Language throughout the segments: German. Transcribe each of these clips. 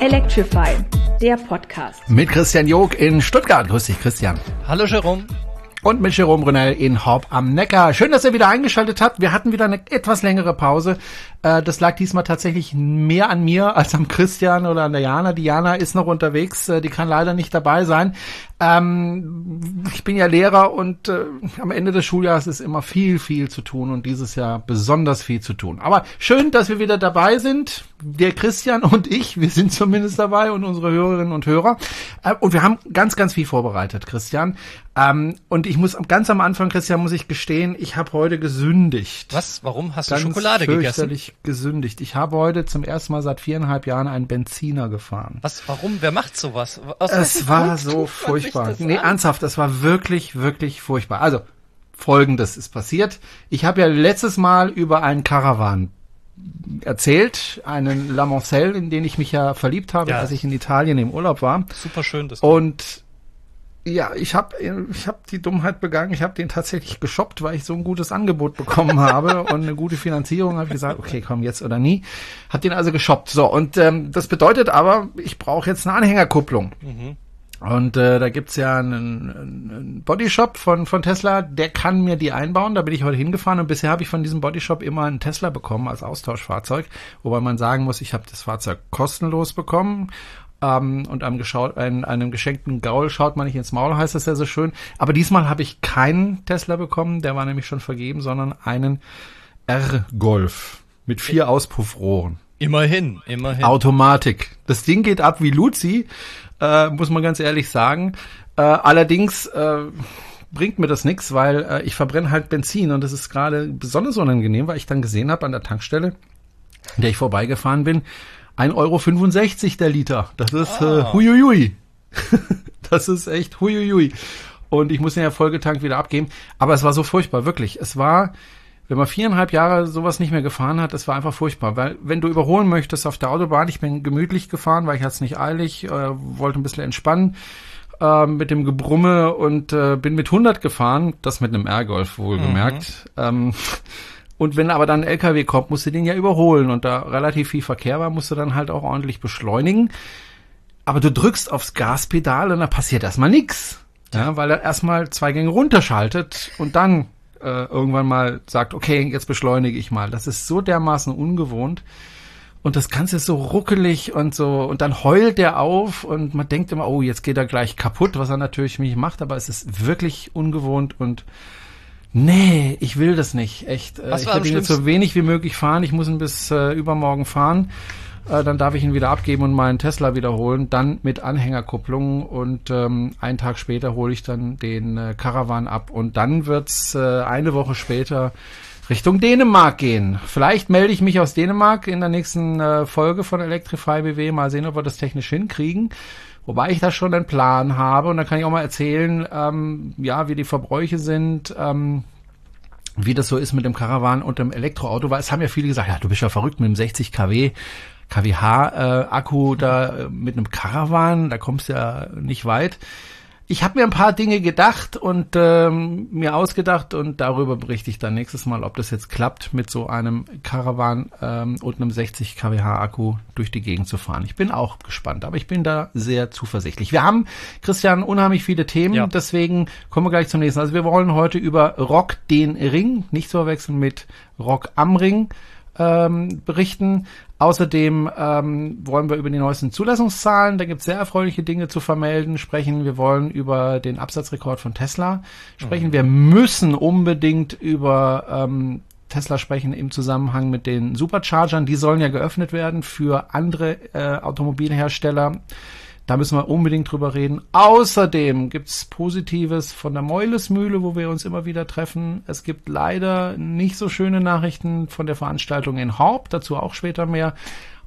Electrify, der Podcast. Mit Christian Jog in Stuttgart. Grüß dich, Christian. Hallo, Jerome. Und mit Jerome Brunel in Horb am Neckar. Schön, dass ihr wieder eingeschaltet habt. Wir hatten wieder eine etwas längere Pause. Äh, das lag diesmal tatsächlich mehr an mir als am Christian oder an der Jana. Die Jana ist noch unterwegs. Äh, die kann leider nicht dabei sein. Ähm, ich bin ja Lehrer und äh, am Ende des Schuljahres ist immer viel, viel zu tun und dieses Jahr besonders viel zu tun. Aber schön, dass wir wieder dabei sind. Der Christian und ich, wir sind zumindest dabei und unsere Hörerinnen und Hörer. Äh, und wir haben ganz, ganz viel vorbereitet, Christian. Ähm, und ich muss ganz am Anfang, Christian, muss ich gestehen, ich habe heute gesündigt. Was? Warum hast ganz du Schokolade gegessen? gesündigt. Ich habe heute zum ersten Mal seit viereinhalb Jahren einen Benziner gefahren. Was? Warum? Wer macht sowas? Aus es war so furchtbar furchtbar. Nee, an? ernsthaft, das war wirklich, wirklich furchtbar. Also, folgendes ist passiert. Ich habe ja letztes Mal über einen Caravan erzählt, einen La Mancelle, in den ich mich ja verliebt habe, ja. als ich in Italien im Urlaub war. Super schön das. Und ja, ich habe ich hab die Dummheit begangen. Ich habe den tatsächlich geshoppt, weil ich so ein gutes Angebot bekommen habe und eine gute Finanzierung. Habe gesagt, okay, komm jetzt oder nie. Hab den also geshoppt. So und ähm, das bedeutet aber, ich brauche jetzt eine Anhängerkupplung. Mhm. Und äh, da gibt's ja einen, einen Bodyshop von, von Tesla, der kann mir die einbauen. Da bin ich heute hingefahren und bisher habe ich von diesem Bodyshop immer einen Tesla bekommen als Austauschfahrzeug. Wobei man sagen muss, ich habe das Fahrzeug kostenlos bekommen. Ähm, und einem, geschaut, einem, einem geschenkten Gaul schaut man nicht ins Maul, heißt das ja so schön. Aber diesmal habe ich keinen Tesla bekommen, der war nämlich schon vergeben, sondern einen R-Golf mit vier Auspuffrohren. Immerhin, immerhin. Automatik. Das Ding geht ab wie Luzi äh, muss man ganz ehrlich sagen. Äh, allerdings äh, bringt mir das nichts, weil äh, ich verbrenne halt Benzin und das ist gerade besonders unangenehm, weil ich dann gesehen habe an der Tankstelle, in der ich vorbeigefahren bin, 1,65 Euro der Liter. Das ist oh. äh, huiuiui. das ist echt huiuiui. Und ich muss den ja Folgetank wieder abgeben. Aber es war so furchtbar, wirklich. Es war wenn man viereinhalb Jahre sowas nicht mehr gefahren hat, das war einfach furchtbar. Weil wenn du überholen möchtest auf der Autobahn, ich bin gemütlich gefahren, weil ich hatte es nicht eilig, äh, wollte ein bisschen entspannen äh, mit dem Gebrumme und äh, bin mit 100 gefahren, das mit einem R-Golf wohlgemerkt. Mhm. Ähm, und wenn aber dann ein LKW kommt, musst du den ja überholen und da relativ viel Verkehr war, musst du dann halt auch ordentlich beschleunigen. Aber du drückst aufs Gaspedal und da passiert erstmal nichts. Ja, weil er erstmal zwei Gänge runterschaltet und dann äh, irgendwann mal sagt, okay, jetzt beschleunige ich mal. Das ist so dermaßen ungewohnt. Und das Ganze ist so ruckelig und so, und dann heult der auf und man denkt immer, oh, jetzt geht er gleich kaputt, was er natürlich nicht macht, aber es ist wirklich ungewohnt und nee, ich will das nicht, echt. Äh, was ich will so wenig wie möglich fahren, ich muss ihn bis äh, übermorgen fahren äh, dann darf ich ihn wieder abgeben und meinen Tesla wiederholen, dann mit Anhängerkupplung und ähm, einen Tag später hole ich dann den äh, Caravan ab und dann wird's äh, eine Woche später Richtung Dänemark gehen. Vielleicht melde ich mich aus Dänemark in der nächsten äh, Folge von Electrify BW. Mal sehen, ob wir das technisch hinkriegen. Wobei ich da schon einen Plan habe und da kann ich auch mal erzählen, ähm, ja, wie die Verbräuche sind, ähm, wie das so ist mit dem Caravan und dem Elektroauto, weil es haben ja viele gesagt, ja, du bist ja verrückt mit dem 60 kW. KWH-Akku äh, da äh, mit einem Caravan, da kommst du ja nicht weit. Ich habe mir ein paar Dinge gedacht und ähm, mir ausgedacht und darüber berichte ich dann nächstes Mal, ob das jetzt klappt, mit so einem Caravan ähm, und einem 60 kWh Akku durch die Gegend zu fahren. Ich bin auch gespannt, aber ich bin da sehr zuversichtlich. Wir haben, Christian, unheimlich viele Themen, ja. deswegen kommen wir gleich zum nächsten. Also wir wollen heute über Rock den Ring, nicht zu verwechseln mit Rock am Ring, ähm, berichten. Außerdem ähm, wollen wir über die neuesten Zulassungszahlen, da gibt es sehr erfreuliche Dinge zu vermelden, sprechen. Wir wollen über den Absatzrekord von Tesla sprechen. Mhm. Wir müssen unbedingt über ähm, Tesla sprechen im Zusammenhang mit den Superchargern. Die sollen ja geöffnet werden für andere äh, Automobilhersteller. Da müssen wir unbedingt drüber reden. Außerdem gibt's Positives von der Meulesmühle, wo wir uns immer wieder treffen. Es gibt leider nicht so schöne Nachrichten von der Veranstaltung in Horb, dazu auch später mehr.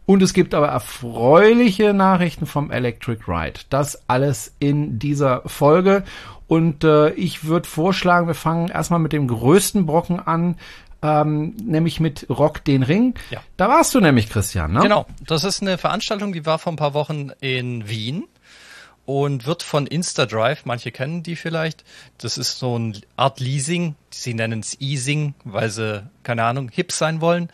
Und es gibt aber erfreuliche Nachrichten vom Electric Ride. Das alles in dieser Folge. Und äh, ich würde vorschlagen, wir fangen erstmal mit dem größten Brocken an ähm, nämlich mit Rock den Ring. Ja. Da warst du nämlich, Christian, ne? Genau. Das ist eine Veranstaltung, die war vor ein paar Wochen in Wien und wird von InstaDrive, manche kennen die vielleicht. Das ist so eine Art Leasing. Sie nennen es Easing, weil sie, keine Ahnung, hip sein wollen,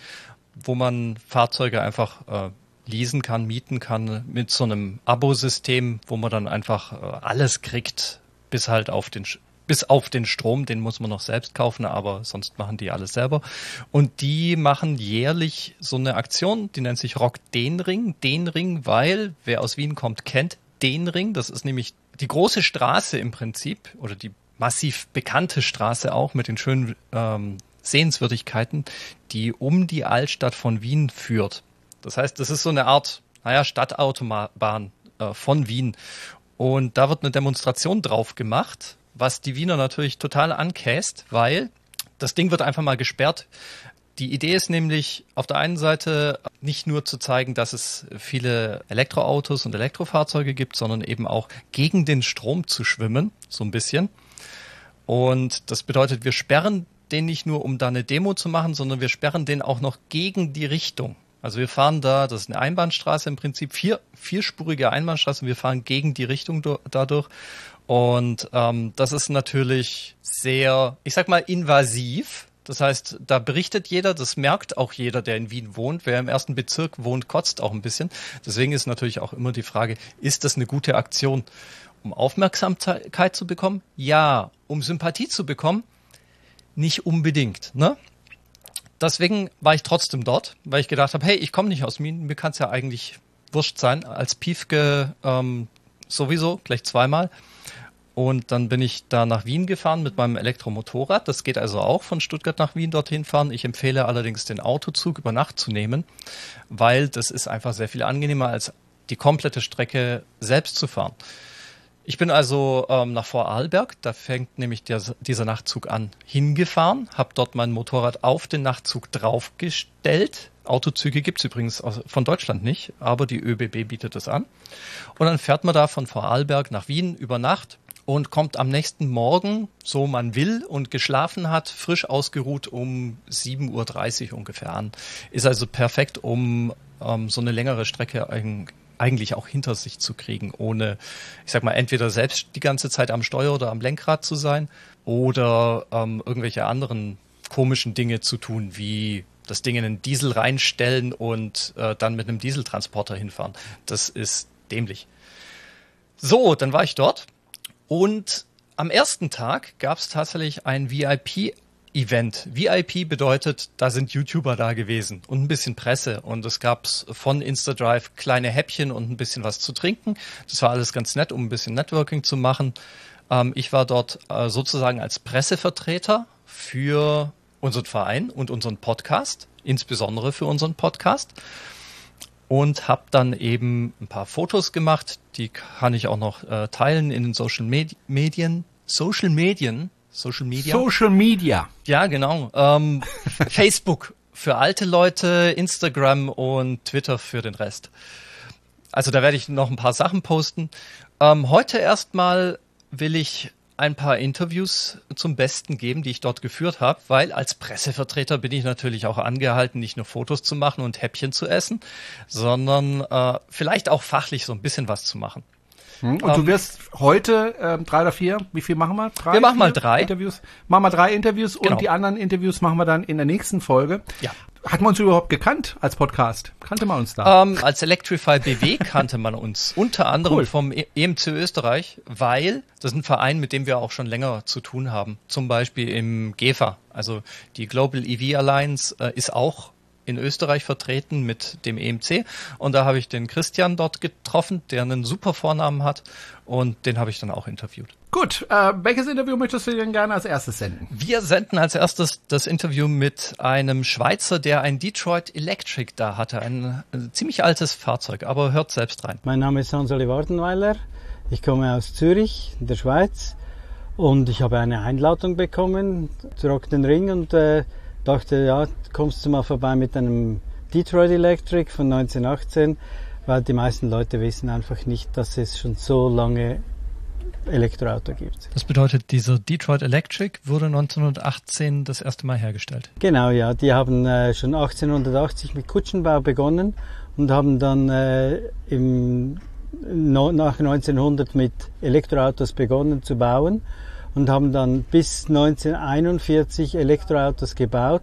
wo man Fahrzeuge einfach äh, leasen kann, mieten kann mit so einem Abo-System, wo man dann einfach äh, alles kriegt, bis halt auf den bis auf den Strom, den muss man noch selbst kaufen, aber sonst machen die alles selber. Und die machen jährlich so eine Aktion, die nennt sich Rock den Ring, den Ring, weil wer aus Wien kommt, kennt den Ring. Das ist nämlich die große Straße im Prinzip oder die massiv bekannte Straße auch mit den schönen ähm, Sehenswürdigkeiten, die um die Altstadt von Wien führt. Das heißt, das ist so eine Art, naja, Stadtautobahn äh, von Wien. Und da wird eine Demonstration drauf gemacht, was die Wiener natürlich total ankäst, weil das Ding wird einfach mal gesperrt. Die Idee ist nämlich auf der einen Seite nicht nur zu zeigen, dass es viele Elektroautos und Elektrofahrzeuge gibt, sondern eben auch gegen den Strom zu schwimmen, so ein bisschen. Und das bedeutet, wir sperren den nicht nur, um da eine Demo zu machen, sondern wir sperren den auch noch gegen die Richtung. Also wir fahren da, das ist eine Einbahnstraße im Prinzip, vier, vierspurige Einbahnstraße und wir fahren gegen die Richtung dadurch. Und ähm, das ist natürlich sehr, ich sag mal, invasiv. Das heißt, da berichtet jeder, das merkt auch jeder, der in Wien wohnt. Wer im ersten Bezirk wohnt, kotzt auch ein bisschen. Deswegen ist natürlich auch immer die Frage, ist das eine gute Aktion? Um Aufmerksamkeit zu bekommen? Ja. Um Sympathie zu bekommen? nicht unbedingt. Ne? Deswegen war ich trotzdem dort, weil ich gedacht habe, hey, ich komme nicht aus Wien, mir kann es ja eigentlich wurscht sein. Als Piefke ähm, sowieso, gleich zweimal. Und dann bin ich da nach Wien gefahren mit meinem Elektromotorrad. Das geht also auch von Stuttgart nach Wien dorthin fahren. Ich empfehle allerdings den Autozug über Nacht zu nehmen, weil das ist einfach sehr viel angenehmer als die komplette Strecke selbst zu fahren. Ich bin also ähm, nach Vorarlberg, da fängt nämlich der, dieser Nachtzug an, hingefahren, habe dort mein Motorrad auf den Nachtzug draufgestellt. Autozüge gibt's übrigens von Deutschland nicht, aber die ÖBB bietet es an. Und dann fährt man da von Vorarlberg nach Wien über Nacht und kommt am nächsten Morgen, so man will und geschlafen hat, frisch ausgeruht um 7.30 Uhr ungefähr an. Ist also perfekt, um ähm, so eine längere Strecke eigentlich auch hinter sich zu kriegen, ohne, ich sag mal, entweder selbst die ganze Zeit am Steuer oder am Lenkrad zu sein oder ähm, irgendwelche anderen komischen Dinge zu tun, wie das Ding in einen Diesel reinstellen und äh, dann mit einem Dieseltransporter hinfahren. Das ist dämlich. So, dann war ich dort und am ersten Tag gab es tatsächlich ein VIP Event. VIP bedeutet, da sind YouTuber da gewesen und ein bisschen Presse und es gab von InstaDrive kleine Häppchen und ein bisschen was zu trinken. Das war alles ganz nett, um ein bisschen Networking zu machen. Ähm, ich war dort äh, sozusagen als Pressevertreter für unseren Verein und unseren Podcast, insbesondere für unseren Podcast und habe dann eben ein paar Fotos gemacht, die kann ich auch noch äh, teilen in den Social Med Medien. Social Medien Social Media. Social Media. Ja, genau. Ähm, Facebook für alte Leute, Instagram und Twitter für den Rest. Also da werde ich noch ein paar Sachen posten. Ähm, heute erstmal will ich ein paar Interviews zum Besten geben, die ich dort geführt habe, weil als Pressevertreter bin ich natürlich auch angehalten, nicht nur Fotos zu machen und Häppchen zu essen, sondern äh, vielleicht auch fachlich so ein bisschen was zu machen. Hm, und um, du ähm, wirst heute ähm, drei oder vier, wie viel machen wir? Drei, wir machen mal drei Interviews. Machen wir drei Interviews genau. und die anderen Interviews machen wir dann in der nächsten Folge. Ja. Hat man uns überhaupt gekannt als Podcast? Kannte man uns da? Ähm, als Electrify BW kannte man uns unter anderem cool. vom EMC Österreich, weil das ist ein Verein, mit dem wir auch schon länger zu tun haben. Zum Beispiel im GEFA, also die Global EV Alliance äh, ist auch in Österreich vertreten mit dem EMC. Und da habe ich den Christian dort getroffen, der einen super Vornamen hat. Und den habe ich dann auch interviewt. Gut, äh, welches Interview möchtest du denn gerne als erstes senden? Wir senden als erstes das Interview mit einem Schweizer, der ein Detroit Electric da hatte. Ein, ein ziemlich altes Fahrzeug, aber hört selbst rein. Mein Name ist Hanseli Wardenweiler. Ich komme aus Zürich, in der Schweiz. Und ich habe eine Einladung bekommen zu Rock den Ring und äh, dachte, ja, kommst du mal vorbei mit einem Detroit Electric von 1918, weil die meisten Leute wissen einfach nicht, dass es schon so lange Elektroauto gibt. Das bedeutet, dieser Detroit Electric wurde 1918 das erste Mal hergestellt? Genau, ja. Die haben äh, schon 1880 mit Kutschenbau begonnen und haben dann äh, im, no, nach 1900 mit Elektroautos begonnen zu bauen und haben dann bis 1941 Elektroautos gebaut,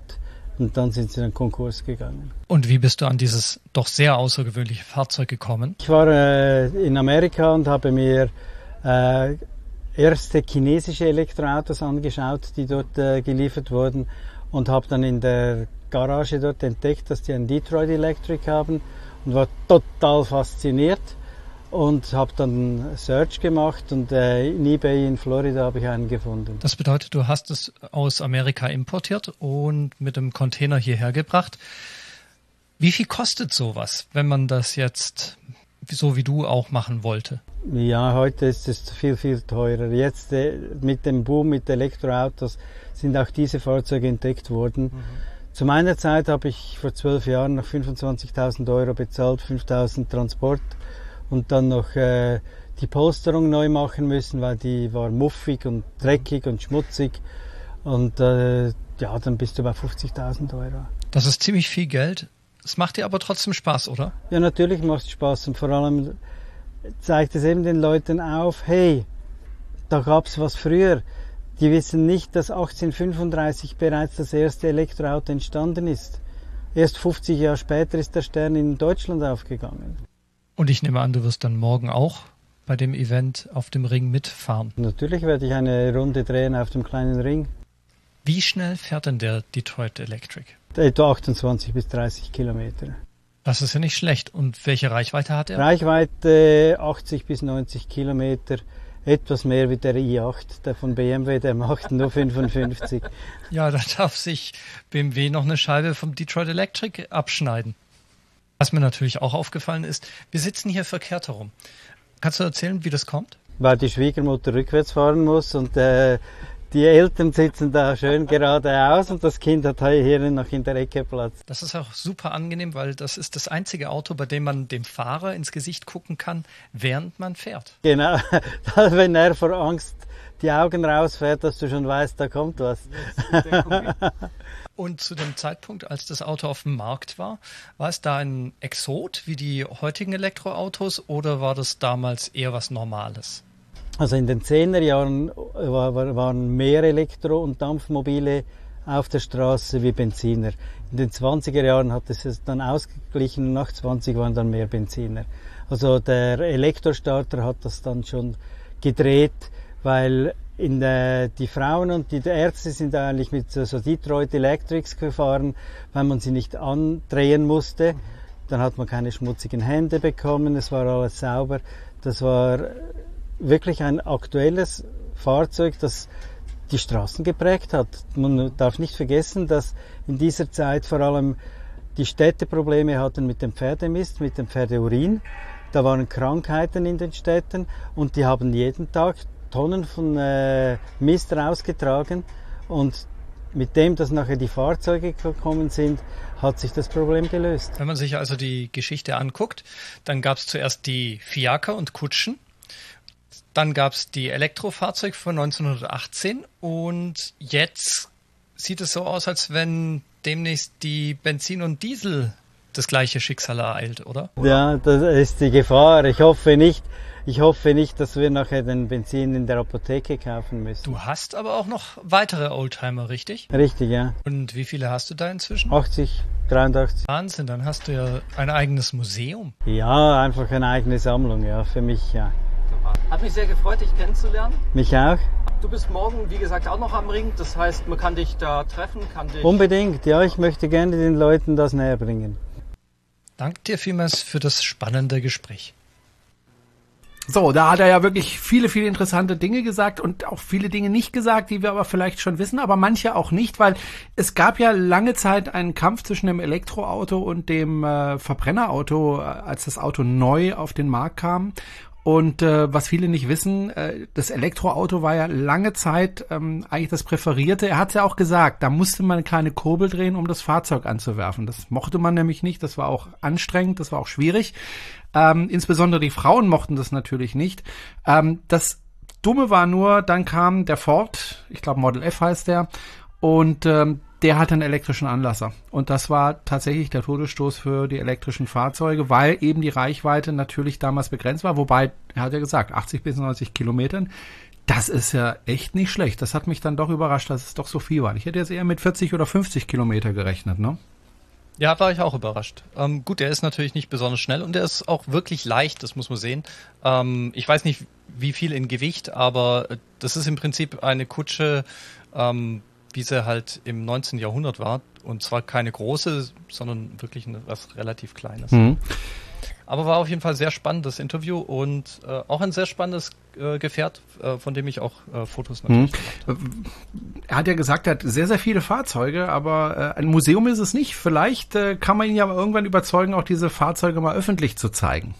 und dann sind sie in den Konkurs gegangen. Und wie bist du an dieses doch sehr außergewöhnliche Fahrzeug gekommen? Ich war äh, in Amerika und habe mir äh, erste chinesische Elektroautos angeschaut, die dort äh, geliefert wurden und habe dann in der Garage dort entdeckt, dass die einen Detroit Electric haben und war total fasziniert und habe dann Search gemacht und äh, in eBay in Florida habe ich einen gefunden. Das bedeutet, du hast es aus Amerika importiert und mit dem Container hierher gebracht. Wie viel kostet sowas, wenn man das jetzt so wie du auch machen wollte? Ja, heute ist es viel, viel teurer. Jetzt äh, mit dem Boom mit Elektroautos sind auch diese Fahrzeuge entdeckt worden. Mhm. Zu meiner Zeit habe ich vor zwölf Jahren noch 25.000 Euro bezahlt, 5.000 Transport und dann noch äh, die Polsterung neu machen müssen, weil die war muffig und dreckig und schmutzig. Und äh, ja, dann bist du bei 50.000 Euro. Das ist ziemlich viel Geld. Es macht dir aber trotzdem Spaß, oder? Ja, natürlich macht es Spaß und vor allem zeigt es eben den Leuten auf, hey, da gab es was früher. Die wissen nicht, dass 1835 bereits das erste Elektroauto entstanden ist. Erst 50 Jahre später ist der Stern in Deutschland aufgegangen. Und ich nehme an, du wirst dann morgen auch bei dem Event auf dem Ring mitfahren. Natürlich werde ich eine Runde drehen auf dem kleinen Ring. Wie schnell fährt denn der Detroit Electric? Etwa 28 bis 30 Kilometer. Das ist ja nicht schlecht. Und welche Reichweite hat er? Reichweite 80 bis 90 Kilometer. Etwas mehr wie der i8, der von BMW, der macht nur 55. ja, da darf sich BMW noch eine Scheibe vom Detroit Electric abschneiden. Was mir natürlich auch aufgefallen ist, wir sitzen hier verkehrt herum. Kannst du erzählen, wie das kommt? Weil die Schwiegermutter rückwärts fahren muss und äh, die Eltern sitzen da schön geradeaus und das Kind hat hier noch in der Ecke Platz. Das ist auch super angenehm, weil das ist das einzige Auto, bei dem man dem Fahrer ins Gesicht gucken kann, während man fährt. Genau, wenn er vor Angst die Augen rausfährt, dass du schon weißt, da kommt was. Und zu dem Zeitpunkt, als das Auto auf dem Markt war, war es da ein Exot wie die heutigen Elektroautos oder war das damals eher was Normales? Also in den 10er Jahren waren mehr Elektro- und Dampfmobile auf der Straße wie Benziner. In den 20er Jahren hat es dann ausgeglichen und nach 20 waren dann mehr Benziner. Also der Elektrostarter hat das dann schon gedreht, weil in der, die Frauen und die Ärzte sind eigentlich mit so, Detroit Electrics gefahren, weil man sie nicht andrehen musste. Dann hat man keine schmutzigen Hände bekommen, es war alles sauber. Das war wirklich ein aktuelles Fahrzeug, das die Straßen geprägt hat. Man darf nicht vergessen, dass in dieser Zeit vor allem die Städte Probleme hatten mit dem Pferdemist, mit dem Pferdeurin. Da waren Krankheiten in den Städten und die haben jeden Tag Tonnen von äh, Mist rausgetragen und mit dem, dass nachher die Fahrzeuge gekommen sind, hat sich das Problem gelöst. Wenn man sich also die Geschichte anguckt, dann gab es zuerst die Fiaker und Kutschen dann gab es die Elektrofahrzeuge von 1918 und jetzt sieht es so aus, als wenn demnächst die Benzin und Diesel das gleiche Schicksal ereilt, oder? Ja, das ist die Gefahr. Ich hoffe nicht. Ich hoffe nicht, dass wir nachher den Benzin in der Apotheke kaufen müssen. Du hast aber auch noch weitere Oldtimer, richtig? Richtig, ja. Und wie viele hast du da inzwischen? 80, 83. Wahnsinn, dann hast du ja ein eigenes Museum. Ja, einfach eine eigene Sammlung, ja, für mich, ja. Hat mich sehr gefreut, dich kennenzulernen. Mich auch. Du bist morgen, wie gesagt, auch noch am Ring. Das heißt, man kann dich da treffen, kann dich. Unbedingt, ja, ich möchte gerne den Leuten das näher bringen. Danke dir vielmals für das spannende Gespräch. So, da hat er ja wirklich viele, viele interessante Dinge gesagt und auch viele Dinge nicht gesagt, die wir aber vielleicht schon wissen, aber manche auch nicht, weil es gab ja lange Zeit einen Kampf zwischen dem Elektroauto und dem äh, Verbrennerauto, äh, als das Auto neu auf den Markt kam. Und äh, was viele nicht wissen, äh, das Elektroauto war ja lange Zeit ähm, eigentlich das Präferierte. Er hat ja auch gesagt, da musste man keine Kurbel drehen, um das Fahrzeug anzuwerfen. Das mochte man nämlich nicht. Das war auch anstrengend, das war auch schwierig. Ähm, insbesondere die Frauen mochten das natürlich nicht. Ähm, das Dumme war nur, dann kam der Ford, ich glaube Model F heißt der, und ähm, der hatte einen elektrischen Anlasser. Und das war tatsächlich der Todesstoß für die elektrischen Fahrzeuge, weil eben die Reichweite natürlich damals begrenzt war. Wobei, er hat ja gesagt, 80 bis 90 Kilometern. Das ist ja echt nicht schlecht. Das hat mich dann doch überrascht, dass es doch so viel war. Ich hätte jetzt eher mit 40 oder 50 Kilometer gerechnet, ne? Ja, war ich auch überrascht. Ähm, gut, der ist natürlich nicht besonders schnell und der ist auch wirklich leicht, das muss man sehen. Ähm, ich weiß nicht, wie viel in Gewicht, aber das ist im Prinzip eine Kutsche, ähm, wie sie halt im 19. Jahrhundert war. Und zwar keine große, sondern wirklich was relativ Kleines. Mhm. Aber war auf jeden Fall sehr spannendes Interview und äh, auch ein sehr spannendes äh, Gefährt, äh, von dem ich auch äh, Fotos natürlich hm. gemacht Er hat ja gesagt, er hat sehr, sehr viele Fahrzeuge, aber äh, ein Museum ist es nicht. Vielleicht äh, kann man ihn ja irgendwann überzeugen, auch diese Fahrzeuge mal öffentlich zu zeigen.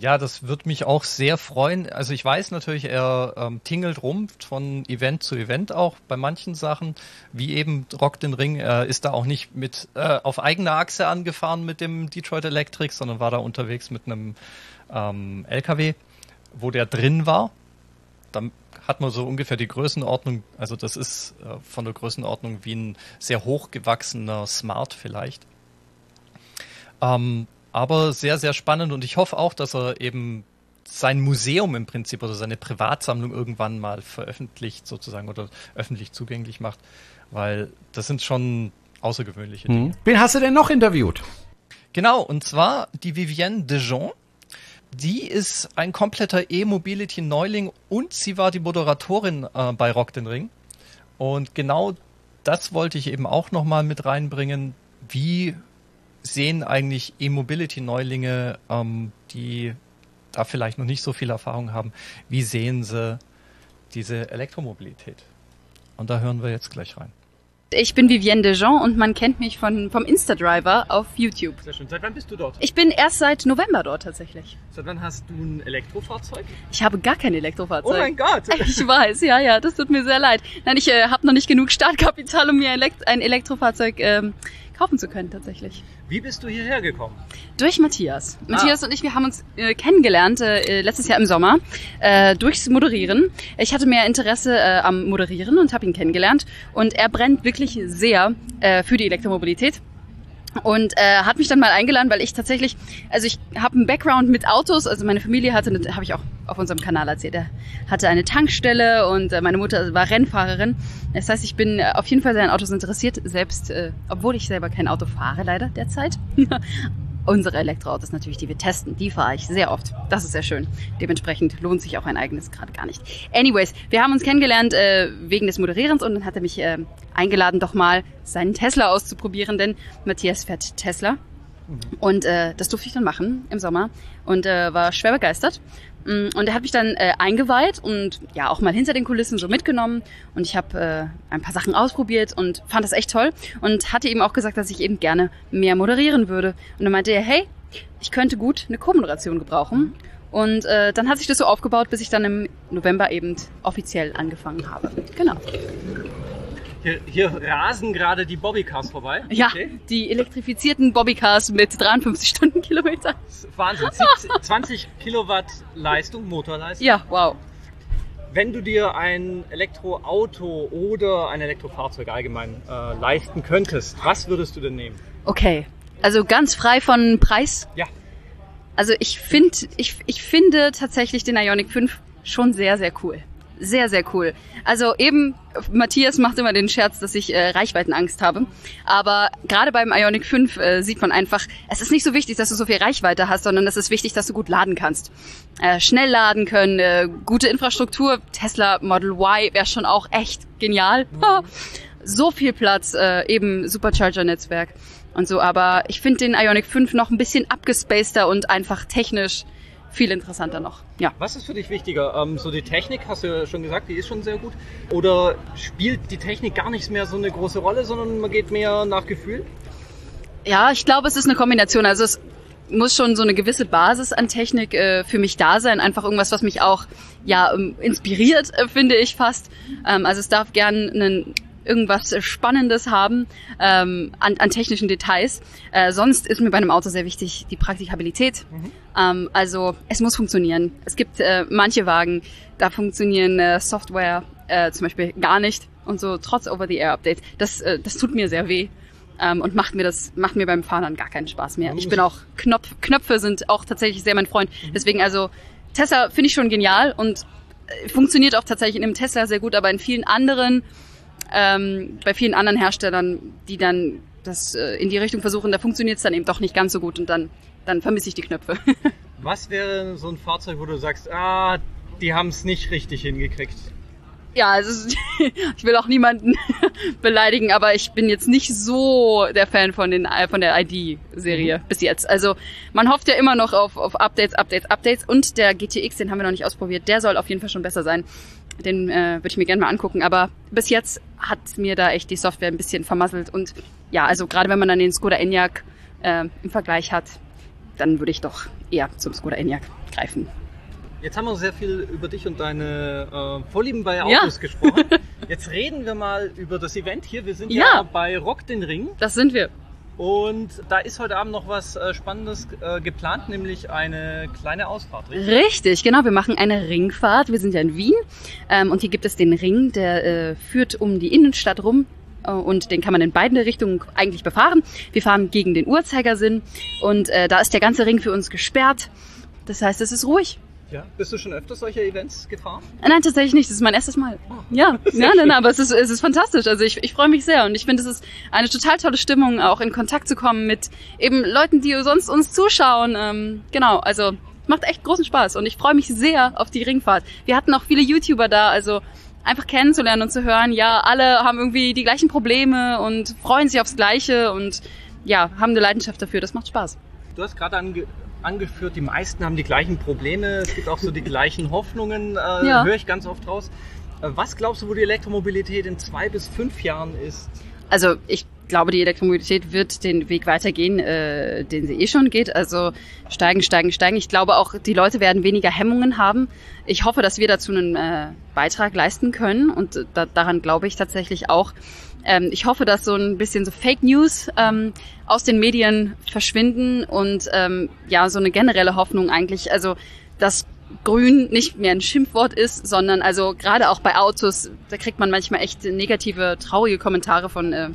Ja, das wird mich auch sehr freuen. Also ich weiß natürlich, er ähm, tingelt rum von Event zu Event auch bei manchen Sachen, wie eben Rock den Ring. Er ist da auch nicht mit äh, auf eigener Achse angefahren mit dem Detroit Electric, sondern war da unterwegs mit einem ähm, LKW, wo der drin war. Dann hat man so ungefähr die Größenordnung, also das ist äh, von der Größenordnung wie ein sehr hochgewachsener Smart vielleicht. Ähm, aber sehr, sehr spannend und ich hoffe auch, dass er eben sein Museum im Prinzip oder seine Privatsammlung irgendwann mal veröffentlicht sozusagen oder öffentlich zugänglich macht, weil das sind schon außergewöhnliche Dinge. Mhm. Wen hast du denn noch interviewt? Genau, und zwar die Vivienne Dejean. Die ist ein kompletter E-Mobility-Neuling und sie war die Moderatorin äh, bei Rock den Ring. Und genau das wollte ich eben auch nochmal mit reinbringen. Wie sehen eigentlich E-Mobility-Neulinge, ähm, die da vielleicht noch nicht so viel Erfahrung haben, wie sehen sie diese Elektromobilität? Und da hören wir jetzt gleich rein. Ich bin Vivienne Dejean und man kennt mich von, vom Insta-Driver auf YouTube. Sehr schön. Seit wann bist du dort? Ich bin erst seit November dort tatsächlich. Seit wann hast du ein Elektrofahrzeug? Ich habe gar kein Elektrofahrzeug. Oh mein Gott! Ich weiß, ja, ja, das tut mir sehr leid. Nein, ich äh, habe noch nicht genug Startkapital, um mir ein Elektrofahrzeug ähm, kaufen zu können tatsächlich. Wie bist du hierher gekommen? Durch Matthias. Ah. Matthias und ich, wir haben uns äh, kennengelernt äh, letztes Jahr im Sommer äh, durchs Moderieren. Ich hatte mehr Interesse äh, am Moderieren und habe ihn kennengelernt und er brennt wirklich sehr äh, für die Elektromobilität und äh, hat mich dann mal eingeladen, weil ich tatsächlich, also ich habe einen Background mit Autos, also meine Familie hatte, habe ich auch auf unserem Kanal erzählt, er hatte eine Tankstelle und äh, meine Mutter war Rennfahrerin. Das heißt, ich bin äh, auf jeden Fall sehr an Autos interessiert, selbst äh, obwohl ich selber kein Auto fahre leider derzeit. Unsere Elektroautos natürlich, die wir testen, die fahre ich sehr oft. Das ist sehr schön. Dementsprechend lohnt sich auch ein eigenes gerade gar nicht. Anyways, wir haben uns kennengelernt äh, wegen des Moderierens und dann hat er mich äh, eingeladen, doch mal seinen Tesla auszuprobieren, denn Matthias fährt Tesla. Mhm. Und äh, das durfte ich dann machen im Sommer und äh, war schwer begeistert. Mm, und er hat mich dann äh, eingeweiht und ja auch mal hinter den Kulissen so mitgenommen und ich habe äh, ein paar Sachen ausprobiert und fand das echt toll und hatte ihm auch gesagt, dass ich eben gerne mehr moderieren würde. Und dann meinte er, hey, ich könnte gut eine Co-Moderation gebrauchen. Und äh, dann hat sich das so aufgebaut, bis ich dann im November eben offiziell angefangen habe. Genau. Hier, hier rasen gerade die Bobbycars vorbei. Ja, okay. die elektrifizierten Bobbycars mit 53 Stundenkilometer. Wahnsinn, 20 Kilowatt Leistung, Motorleistung. Ja, wow. Wenn du dir ein Elektroauto oder ein Elektrofahrzeug allgemein äh, leisten könntest, was würdest du denn nehmen? Okay, also ganz frei von Preis? Ja. Also ich finde, ich, ich finde tatsächlich den Ionic 5 schon sehr, sehr cool sehr, sehr cool. Also eben, Matthias macht immer den Scherz, dass ich äh, Reichweitenangst habe. Aber gerade beim Ionic 5 äh, sieht man einfach, es ist nicht so wichtig, dass du so viel Reichweite hast, sondern es ist wichtig, dass du gut laden kannst. Äh, schnell laden können, äh, gute Infrastruktur. Tesla Model Y wäre schon auch echt genial. so viel Platz, äh, eben Supercharger-Netzwerk und so. Aber ich finde den Ionic 5 noch ein bisschen abgespaceder und einfach technisch viel interessanter noch. Ja. Was ist für dich wichtiger? Ähm, so die Technik, hast du ja schon gesagt, die ist schon sehr gut. Oder spielt die Technik gar nicht mehr so eine große Rolle, sondern man geht mehr nach Gefühl? Ja, ich glaube, es ist eine Kombination. Also es muss schon so eine gewisse Basis an Technik äh, für mich da sein. Einfach irgendwas, was mich auch ja ähm, inspiriert, äh, finde ich fast. Ähm, also es darf gern einen irgendwas Spannendes haben ähm, an, an technischen Details. Äh, sonst ist mir bei einem Auto sehr wichtig die Praktikabilität. Mhm. Ähm, also es muss funktionieren. Es gibt äh, manche Wagen, da funktionieren äh, Software äh, zum Beispiel gar nicht und so trotz Over-the-Air-Updates. Das, äh, das tut mir sehr weh. Ähm, und macht mir das macht mir beim Fahren dann gar keinen Spaß mehr. Ich bin auch Knopf, Knöpfe sind auch tatsächlich sehr mein Freund. Mhm. Deswegen also Tesla finde ich schon genial und funktioniert auch tatsächlich in einem Tesla sehr gut, aber in vielen anderen, ähm, bei vielen anderen Herstellern, die dann das äh, in die Richtung versuchen, da funktioniert es dann eben doch nicht ganz so gut und dann, dann vermisse ich die Knöpfe. Was wäre so ein Fahrzeug, wo du sagst, ah, die haben es nicht richtig hingekriegt? Ja, also ich will auch niemanden beleidigen, aber ich bin jetzt nicht so der Fan von den von der ID-Serie mhm. bis jetzt. Also man hofft ja immer noch auf, auf Updates, Updates, Updates und der GTX, den haben wir noch nicht ausprobiert, der soll auf jeden Fall schon besser sein. Den äh, würde ich mir gerne mal angucken, aber bis jetzt hat mir da echt die Software ein bisschen vermasselt und ja, also gerade wenn man dann den Skoda Enyaq äh, im Vergleich hat, dann würde ich doch eher zum Skoda Enyaq greifen. Jetzt haben wir sehr viel über dich und deine äh, Vorlieben bei Autos ja. gesprochen. Jetzt reden wir mal über das Event hier. Wir sind ja, ja bei Rock den Ring. Das sind wir. Und da ist heute Abend noch was äh, Spannendes äh, geplant, nämlich eine kleine Ausfahrt. Richtig? richtig, genau. Wir machen eine Ringfahrt. Wir sind ja in Wien ähm, und hier gibt es den Ring, der äh, führt um die Innenstadt rum und den kann man in beiden Richtungen eigentlich befahren. Wir fahren gegen den Uhrzeigersinn und da ist der ganze Ring für uns gesperrt. Das heißt, es ist ruhig. Ja, bist du schon öfter solche Events gefahren? Nein, tatsächlich nicht. Das ist mein erstes Mal. Oh. Ja, ja, nein, nein, aber es ist, es ist fantastisch. Also ich, ich freue mich sehr und ich finde, es ist eine total tolle Stimmung, auch in Kontakt zu kommen mit eben Leuten, die sonst uns zuschauen. Ähm, genau, also macht echt großen Spaß und ich freue mich sehr auf die Ringfahrt. Wir hatten auch viele YouTuber da, also einfach kennenzulernen und zu hören, ja, alle haben irgendwie die gleichen Probleme und freuen sich aufs Gleiche und ja, haben eine Leidenschaft dafür. Das macht Spaß. Du hast gerade ange angeführt, die meisten haben die gleichen Probleme, es gibt auch so die gleichen Hoffnungen, äh, ja. höre ich ganz oft raus. Äh, was glaubst du, wo die Elektromobilität in zwei bis fünf Jahren ist? Also ich glaube, die Elektromobilität wird den Weg weitergehen, äh, den sie eh schon geht. Also steigen, steigen, steigen. Ich glaube auch, die Leute werden weniger Hemmungen haben. Ich hoffe, dass wir dazu einen äh, Beitrag leisten können und da, daran glaube ich tatsächlich auch. Ähm, ich hoffe, dass so ein bisschen so Fake News ähm, aus den Medien verschwinden und ähm, ja, so eine generelle Hoffnung eigentlich, also dass Grün nicht mehr ein Schimpfwort ist, sondern also gerade auch bei Autos, da kriegt man manchmal echt negative, traurige Kommentare von äh,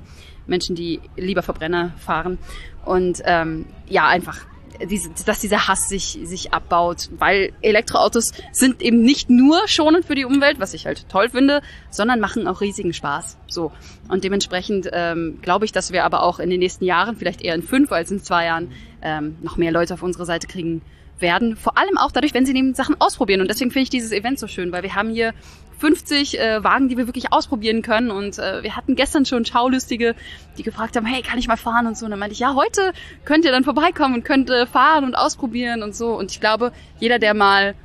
Menschen, die lieber Verbrenner fahren. Und ähm, ja, einfach diese, dass dieser Hass sich, sich abbaut, weil Elektroautos sind eben nicht nur schonend für die Umwelt, was ich halt toll finde, sondern machen auch riesigen Spaß. So. Und dementsprechend ähm, glaube ich, dass wir aber auch in den nächsten Jahren, vielleicht eher in fünf als in zwei Jahren, ähm, noch mehr Leute auf unsere Seite kriegen werden. Vor allem auch dadurch, wenn sie eben Sachen ausprobieren. Und deswegen finde ich dieses Event so schön, weil wir haben hier 50 äh, Wagen, die wir wirklich ausprobieren können. Und äh, wir hatten gestern schon Schaulustige, die gefragt haben, hey, kann ich mal fahren und so. Und dann meinte ich, ja, heute könnt ihr dann vorbeikommen und könnt äh, fahren und ausprobieren und so. Und ich glaube, jeder, der mal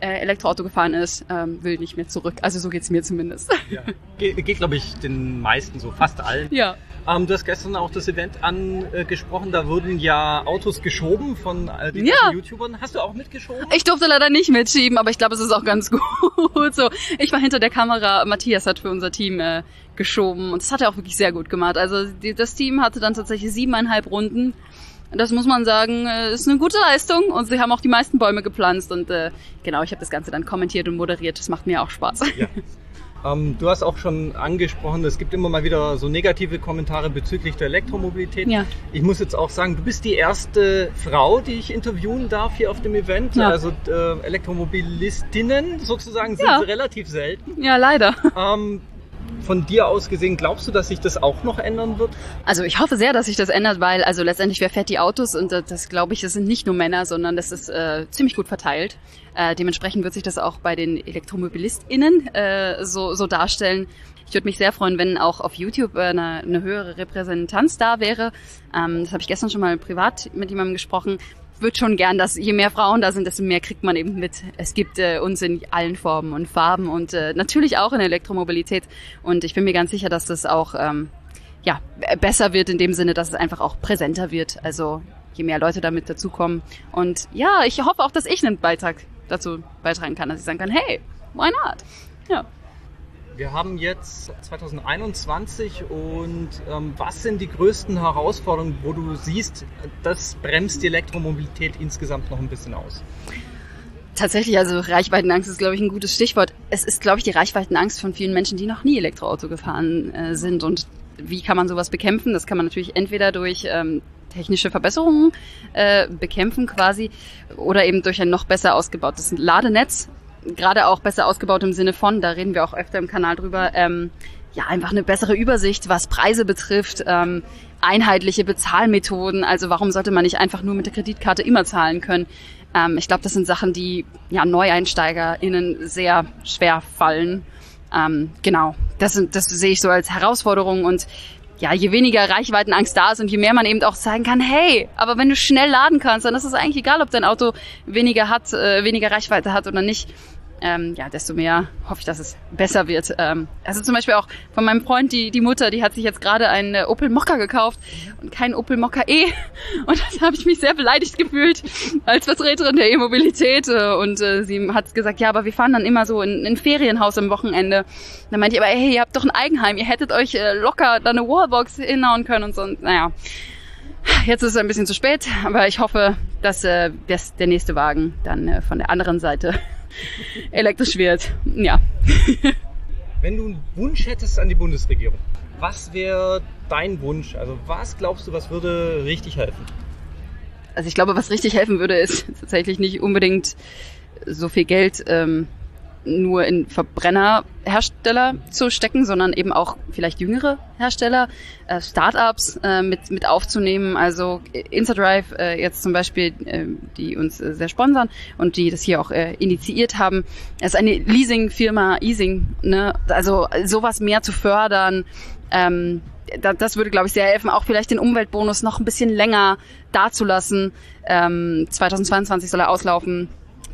äh, Elektroauto gefahren ist, ähm, will nicht mehr zurück. Also so geht's mir zumindest. Ja. Ge geht, glaube ich, den meisten so, fast allen. Ja. Ähm, du hast gestern auch das Event angesprochen, da wurden ja Autos geschoben von äh, den ja. YouTubern. Hast du auch mitgeschoben? Ich durfte leider nicht mitschieben, aber ich glaube, es ist auch ganz gut so. Ich war hinter der Kamera, Matthias hat für unser Team äh, geschoben und das hat er auch wirklich sehr gut gemacht. Also die, das Team hatte dann tatsächlich siebeneinhalb Runden. Das muss man sagen, äh, ist eine gute Leistung und sie haben auch die meisten Bäume gepflanzt und äh, genau, ich habe das Ganze dann kommentiert und moderiert. Das macht mir auch Spaß. Ja. Ähm, du hast auch schon angesprochen, es gibt immer mal wieder so negative Kommentare bezüglich der Elektromobilität. Ja. Ich muss jetzt auch sagen, du bist die erste Frau, die ich interviewen darf hier auf dem Event. Ja. Also äh, Elektromobilistinnen sozusagen sind ja. relativ selten. Ja, leider. Ähm, von dir aus gesehen, glaubst du, dass sich das auch noch ändern wird? Also ich hoffe sehr, dass sich das ändert, weil also letztendlich wer fährt die Autos und das, das glaube ich, das sind nicht nur Männer, sondern das ist äh, ziemlich gut verteilt. Äh, dementsprechend wird sich das auch bei den ElektromobilistInnen äh, so, so darstellen. Ich würde mich sehr freuen, wenn auch auf YouTube äh, eine, eine höhere Repräsentanz da wäre. Ähm, das habe ich gestern schon mal privat mit jemandem gesprochen würde schon gern, dass je mehr Frauen da sind, desto mehr kriegt man eben mit. Es gibt äh, uns in allen Formen und Farben und äh, natürlich auch in Elektromobilität. Und ich bin mir ganz sicher, dass das auch ähm, ja, besser wird in dem Sinne, dass es einfach auch präsenter wird. Also je mehr Leute damit dazukommen. Und ja, ich hoffe auch, dass ich einen Beitrag dazu beitragen kann, dass ich sagen kann, hey, why not? Ja. Wir haben jetzt 2021 und ähm, was sind die größten Herausforderungen, wo du siehst, das bremst die Elektromobilität insgesamt noch ein bisschen aus? Tatsächlich, also Reichweitenangst ist, glaube ich, ein gutes Stichwort. Es ist, glaube ich, die Reichweitenangst von vielen Menschen, die noch nie Elektroauto gefahren äh, sind. Und wie kann man sowas bekämpfen? Das kann man natürlich entweder durch ähm, technische Verbesserungen äh, bekämpfen quasi oder eben durch ein noch besser ausgebautes Ladenetz gerade auch besser ausgebaut im Sinne von, da reden wir auch öfter im Kanal drüber, ähm, ja, einfach eine bessere Übersicht, was Preise betrifft, ähm, einheitliche Bezahlmethoden. Also warum sollte man nicht einfach nur mit der Kreditkarte immer zahlen können? Ähm, ich glaube, das sind Sachen, die ja NeueinsteigerInnen sehr schwer fallen. Ähm, genau, das, sind, das sehe ich so als Herausforderung und ja, je weniger Reichweitenangst da ist und je mehr man eben auch sagen kann, hey, aber wenn du schnell laden kannst, dann ist es eigentlich egal, ob dein Auto weniger hat, äh, weniger Reichweite hat oder nicht ähm, ja, desto mehr hoffe ich, dass es besser wird. Ähm, also zum Beispiel auch von meinem Freund, die, die Mutter, die hat sich jetzt gerade einen äh, Opel Mokka gekauft und keinen Opel Mokka E. Und das habe ich mich sehr beleidigt gefühlt als Vertreterin der E-Mobilität. Äh, und äh, sie hat gesagt, ja, aber wir fahren dann immer so in ein Ferienhaus am Wochenende. Dann meinte ich, aber hey, ihr habt doch ein Eigenheim, ihr hättet euch äh, locker da eine Wallbox hinhauen können und so. Und, naja. Jetzt ist es ein bisschen zu spät, aber ich hoffe, dass, äh, dass der nächste Wagen dann äh, von der anderen Seite elektrisch wird. Ja. Wenn du einen Wunsch hättest an die Bundesregierung, was wäre dein Wunsch? Also was glaubst du, was würde richtig helfen? Also ich glaube, was richtig helfen würde, ist tatsächlich nicht unbedingt so viel Geld ähm, nur in Verbrennerhersteller zu stecken, sondern eben auch vielleicht jüngere Hersteller, äh, Startups äh, mit, mit aufzunehmen. Also Interdrive äh, jetzt zum Beispiel, äh, die uns äh, sehr sponsern und die das hier auch äh, initiiert haben. Es ist eine Leasing-Firma, Easing, ne? also sowas mehr zu fördern. Ähm, das würde, glaube ich, sehr helfen, auch vielleicht den Umweltbonus noch ein bisschen länger dazulassen. Ähm, 2022 soll er auslaufen.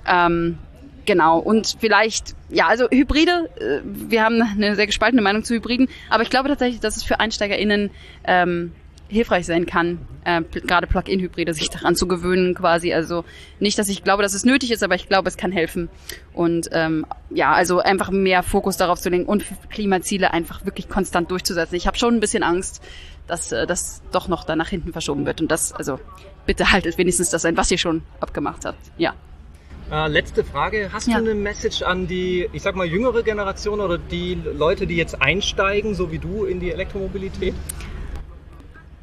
Ähm, Genau. Und vielleicht, ja, also Hybride, äh, wir haben eine sehr gespaltene Meinung zu Hybriden, aber ich glaube tatsächlich, dass es für EinsteigerInnen ähm, hilfreich sein kann, äh, gerade Plug-in-Hybride sich daran zu gewöhnen quasi. Also nicht, dass ich glaube, dass es nötig ist, aber ich glaube, es kann helfen. Und ähm, ja, also einfach mehr Fokus darauf zu legen und Klimaziele einfach wirklich konstant durchzusetzen. Ich habe schon ein bisschen Angst, dass äh, das doch noch da nach hinten verschoben wird. Und das, also bitte haltet wenigstens das ein, was ihr schon abgemacht habt. Ja. Äh, letzte Frage. Hast ja. du eine Message an die, ich sag mal, jüngere Generation oder die Leute, die jetzt einsteigen, so wie du, in die Elektromobilität?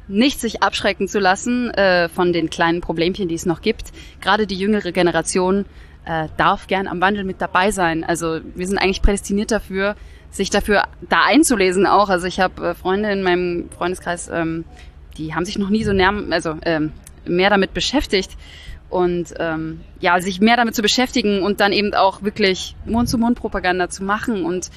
Nicht sich abschrecken zu lassen äh, von den kleinen Problemchen, die es noch gibt. Gerade die jüngere Generation äh, darf gern am Wandel mit dabei sein. Also wir sind eigentlich prädestiniert dafür, sich dafür da einzulesen auch. Also ich habe äh, Freunde in meinem Freundeskreis, ähm, die haben sich noch nie so näher, also ähm, mehr damit beschäftigt und ähm, ja, sich mehr damit zu beschäftigen und dann eben auch wirklich Mund-zu-Mund-Propaganda zu machen und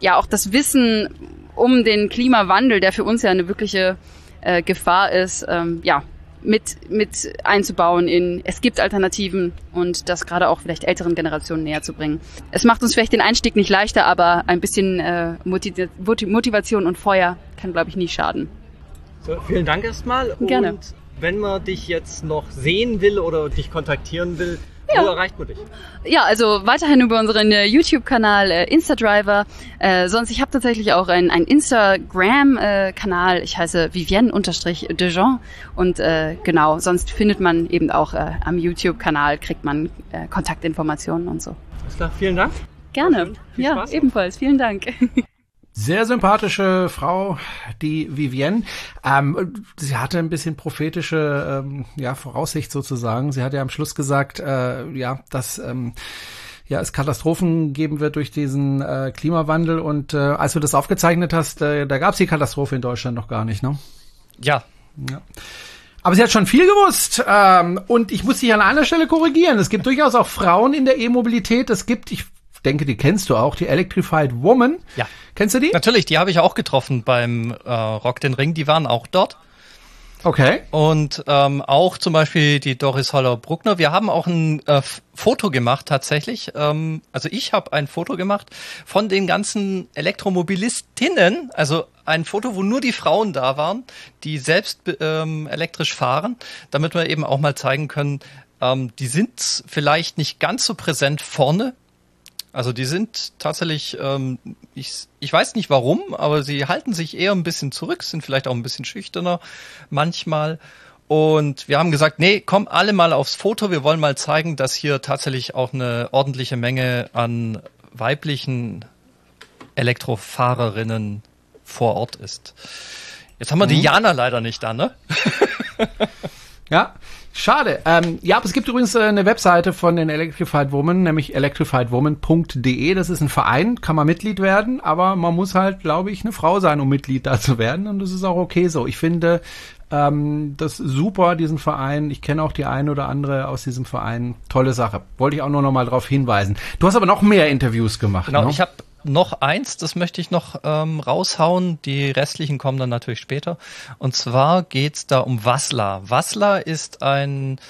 ja auch das Wissen um den Klimawandel, der für uns ja eine wirkliche äh, Gefahr ist, ähm, ja, mit, mit einzubauen in, es gibt Alternativen und das gerade auch vielleicht älteren Generationen näher zu bringen. Es macht uns vielleicht den Einstieg nicht leichter, aber ein bisschen äh, Motivation und Feuer kann, glaube ich, nie schaden. So, vielen Dank erstmal. Gerne. Und wenn man dich jetzt noch sehen will oder dich kontaktieren will, ja. Wo erreicht man dich? Ja, also weiterhin über unseren äh, YouTube-Kanal äh, Instadriver. Äh, sonst, ich habe tatsächlich auch einen Instagram-Kanal. Ich heiße Vivienne-Dejean. Und äh, genau, sonst findet man eben auch äh, am YouTube-Kanal, kriegt man äh, Kontaktinformationen und so. Alles klar, vielen Dank. Gerne. Ja, ebenfalls. Vielen Dank. Sehr sympathische Frau, die Vivienne. Ähm, sie hatte ein bisschen prophetische ähm, ja, Voraussicht sozusagen. Sie hat ja am Schluss gesagt, äh, ja, dass ähm, ja, es Katastrophen geben wird durch diesen äh, Klimawandel. Und äh, als du das aufgezeichnet hast, äh, da gab es die Katastrophe in Deutschland noch gar nicht, ne? Ja. ja. Aber sie hat schon viel gewusst. Ähm, und ich muss dich an einer Stelle korrigieren. Es gibt durchaus auch Frauen in der E-Mobilität. Es gibt, ich denke, die kennst du auch, die Electrified Woman. Ja. Kennst du die? Natürlich, die habe ich auch getroffen beim äh, Rock den Ring. Die waren auch dort. Okay. Und ähm, auch zum Beispiel die Doris Holler-Bruckner. Wir haben auch ein äh, Foto gemacht tatsächlich. Ähm, also ich habe ein Foto gemacht von den ganzen Elektromobilistinnen. Also ein Foto, wo nur die Frauen da waren, die selbst ähm, elektrisch fahren, damit wir eben auch mal zeigen können, ähm, die sind vielleicht nicht ganz so präsent vorne also die sind tatsächlich, ähm, ich, ich weiß nicht warum, aber sie halten sich eher ein bisschen zurück, sind vielleicht auch ein bisschen schüchterner manchmal. Und wir haben gesagt, nee, komm alle mal aufs Foto. Wir wollen mal zeigen, dass hier tatsächlich auch eine ordentliche Menge an weiblichen Elektrofahrerinnen vor Ort ist. Jetzt haben wir mhm. die Jana leider nicht da, ne? ja, Schade. Ähm, ja, aber es gibt übrigens äh, eine Webseite von den Electrified Women, nämlich electrifiedwoman.de. Das ist ein Verein, kann man Mitglied werden, aber man muss halt, glaube ich, eine Frau sein, um Mitglied da zu werden. Und das ist auch okay so. Ich finde ähm, das super, diesen Verein. Ich kenne auch die eine oder andere aus diesem Verein. Tolle Sache. Wollte ich auch nur noch mal darauf hinweisen. Du hast aber noch mehr Interviews gemacht. Genau, ne? ich habe noch eins, das möchte ich noch ähm, raushauen. Die restlichen kommen dann natürlich später. Und zwar geht's da um Wasla. Wasla ist ein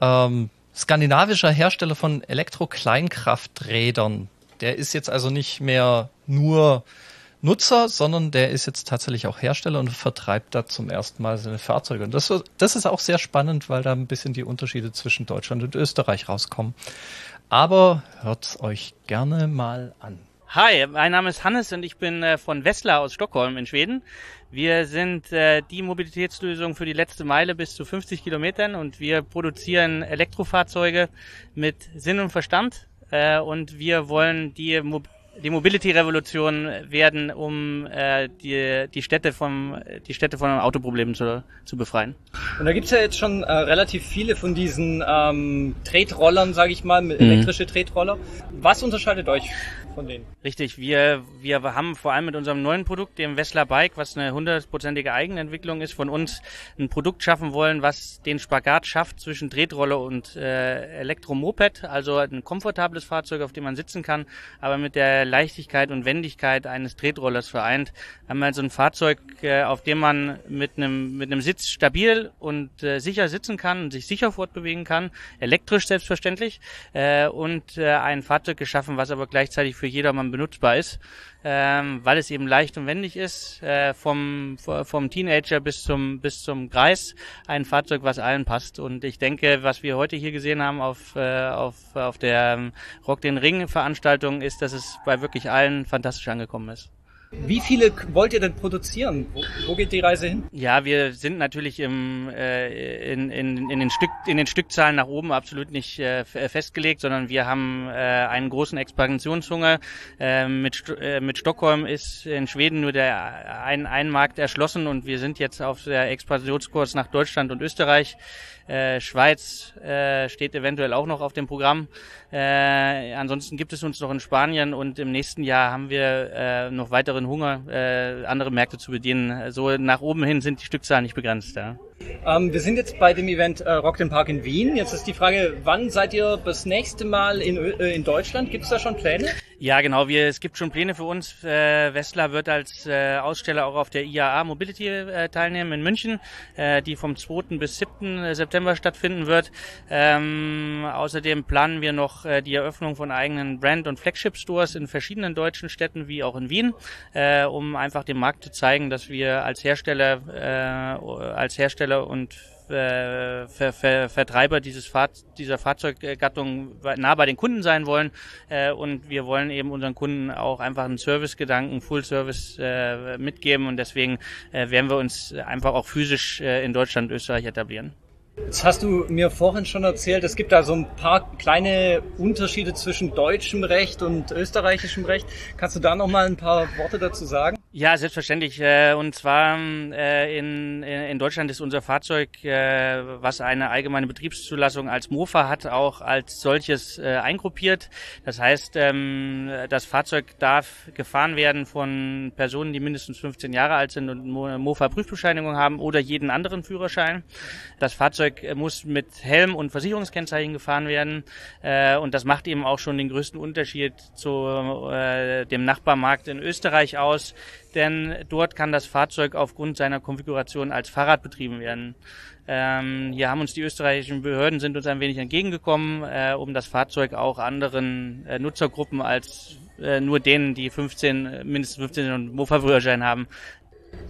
ähm, skandinavischer Hersteller von Elektro-Kleinkrafträdern. Der ist jetzt also nicht mehr nur Nutzer, sondern der ist jetzt tatsächlich auch Hersteller und vertreibt da zum ersten Mal seine Fahrzeuge. Und das, das ist auch sehr spannend, weil da ein bisschen die Unterschiede zwischen Deutschland und Österreich rauskommen. Aber hört's euch gerne mal an. Hi, mein Name ist Hannes und ich bin äh, von Wessler aus Stockholm in Schweden. Wir sind äh, die Mobilitätslösung für die letzte Meile bis zu 50 Kilometern und wir produzieren Elektrofahrzeuge mit Sinn und Verstand äh, und wir wollen die Mo die Mobility-Revolution werden, um die, die Städte vom die Städte von Autoproblemen zu, zu befreien. Und da gibt's ja jetzt schon äh, relativ viele von diesen ähm, Tretrollern, sage ich mal, mhm. elektrische Tretroller. Was unterscheidet euch von denen? Richtig, wir, wir haben vor allem mit unserem neuen Produkt, dem Wessler Bike, was eine hundertprozentige Eigenentwicklung ist, von uns ein Produkt schaffen wollen, was den Spagat schafft zwischen Tretroller und äh, Elektromoped, also ein komfortables Fahrzeug, auf dem man sitzen kann, aber mit der Leichtigkeit und Wendigkeit eines Tretrollers vereint. Wir haben also ein Fahrzeug, äh, auf dem man mit einem, mit einem Sitz stabil und äh, sicher sitzen kann und sich sicher fortbewegen kann, elektrisch selbstverständlich, äh, und äh, ein Fahrzeug geschaffen, was aber gleichzeitig für jedermann benutzbar ist, ähm, weil es eben leicht und wendig ist, äh, vom, vom Teenager bis zum, bis zum Kreis, ein Fahrzeug, was allen passt. Und ich denke, was wir heute hier gesehen haben auf, äh, auf, auf der ähm, Rock den Ring Veranstaltung, ist, dass es bei wirklich allen fantastisch angekommen ist. Wie viele wollt ihr denn produzieren? Wo, wo, geht die Reise hin? Ja, wir sind natürlich im, äh, in, in, in, den Stück, in den Stückzahlen nach oben absolut nicht äh, festgelegt, sondern wir haben äh, einen großen Expansionshunger. Äh, mit, äh, mit Stockholm ist in Schweden nur der ein, ein Markt erschlossen und wir sind jetzt auf der Expansionskurs nach Deutschland und Österreich. Äh, Schweiz äh, steht eventuell auch noch auf dem Programm. Äh, ansonsten gibt es uns noch in Spanien und im nächsten Jahr haben wir äh, noch weiteren Hunger, äh, andere Märkte zu bedienen. So nach oben hin sind die Stückzahlen nicht begrenzt. Ja. Ähm, wir sind jetzt bei dem Event äh, Rock den Park in Wien. Jetzt ist die Frage, wann seid ihr das nächste Mal in, äh, in Deutschland? Gibt es da schon Pläne? Ja, genau. Wir, es gibt schon Pläne für uns. Äh, Westler wird als äh, Aussteller auch auf der IAA Mobility äh, teilnehmen in München, äh, die vom 2. bis 7. September stattfinden wird. Ähm, außerdem planen wir noch äh, die Eröffnung von eigenen Brand- und Flagship-Stores in verschiedenen deutschen Städten wie auch in Wien, äh, um einfach dem Markt zu zeigen, dass wir als Hersteller, äh, als Hersteller und äh, Ver, Ver, Vertreiber dieses Fahr dieser Fahrzeuggattung nah bei den Kunden sein wollen äh, und wir wollen eben unseren Kunden auch einfach einen Servicegedanken, Full Service äh, mitgeben und deswegen äh, werden wir uns einfach auch physisch äh, in Deutschland, Österreich etablieren. Jetzt hast du mir vorhin schon erzählt, es gibt da so ein paar kleine Unterschiede zwischen deutschem Recht und österreichischem Recht. Kannst du da noch mal ein paar Worte dazu sagen? Ja, selbstverständlich. Äh, und zwar äh, in, in Deutschland ist unser Fahrzeug, äh, was eine allgemeine Betriebszulassung als Mofa hat, auch als solches eingruppiert. Das heißt, ähm, das Fahrzeug darf gefahren werden von Personen, die mindestens 15 Jahre alt sind und Mofa-Prüfbescheinigung haben oder jeden anderen Führerschein. Das Fahrzeug Fahrzeug muss mit Helm und Versicherungskennzeichen gefahren werden. Äh, und das macht eben auch schon den größten Unterschied zu äh, dem Nachbarmarkt in Österreich aus. Denn dort kann das Fahrzeug aufgrund seiner Konfiguration als Fahrrad betrieben werden. Ähm, hier haben uns die österreichischen Behörden sind uns ein wenig entgegengekommen, äh, um das Fahrzeug auch anderen äh, Nutzergruppen als äh, nur denen, die 15, mindestens 15 und Mofa-Führerschein haben,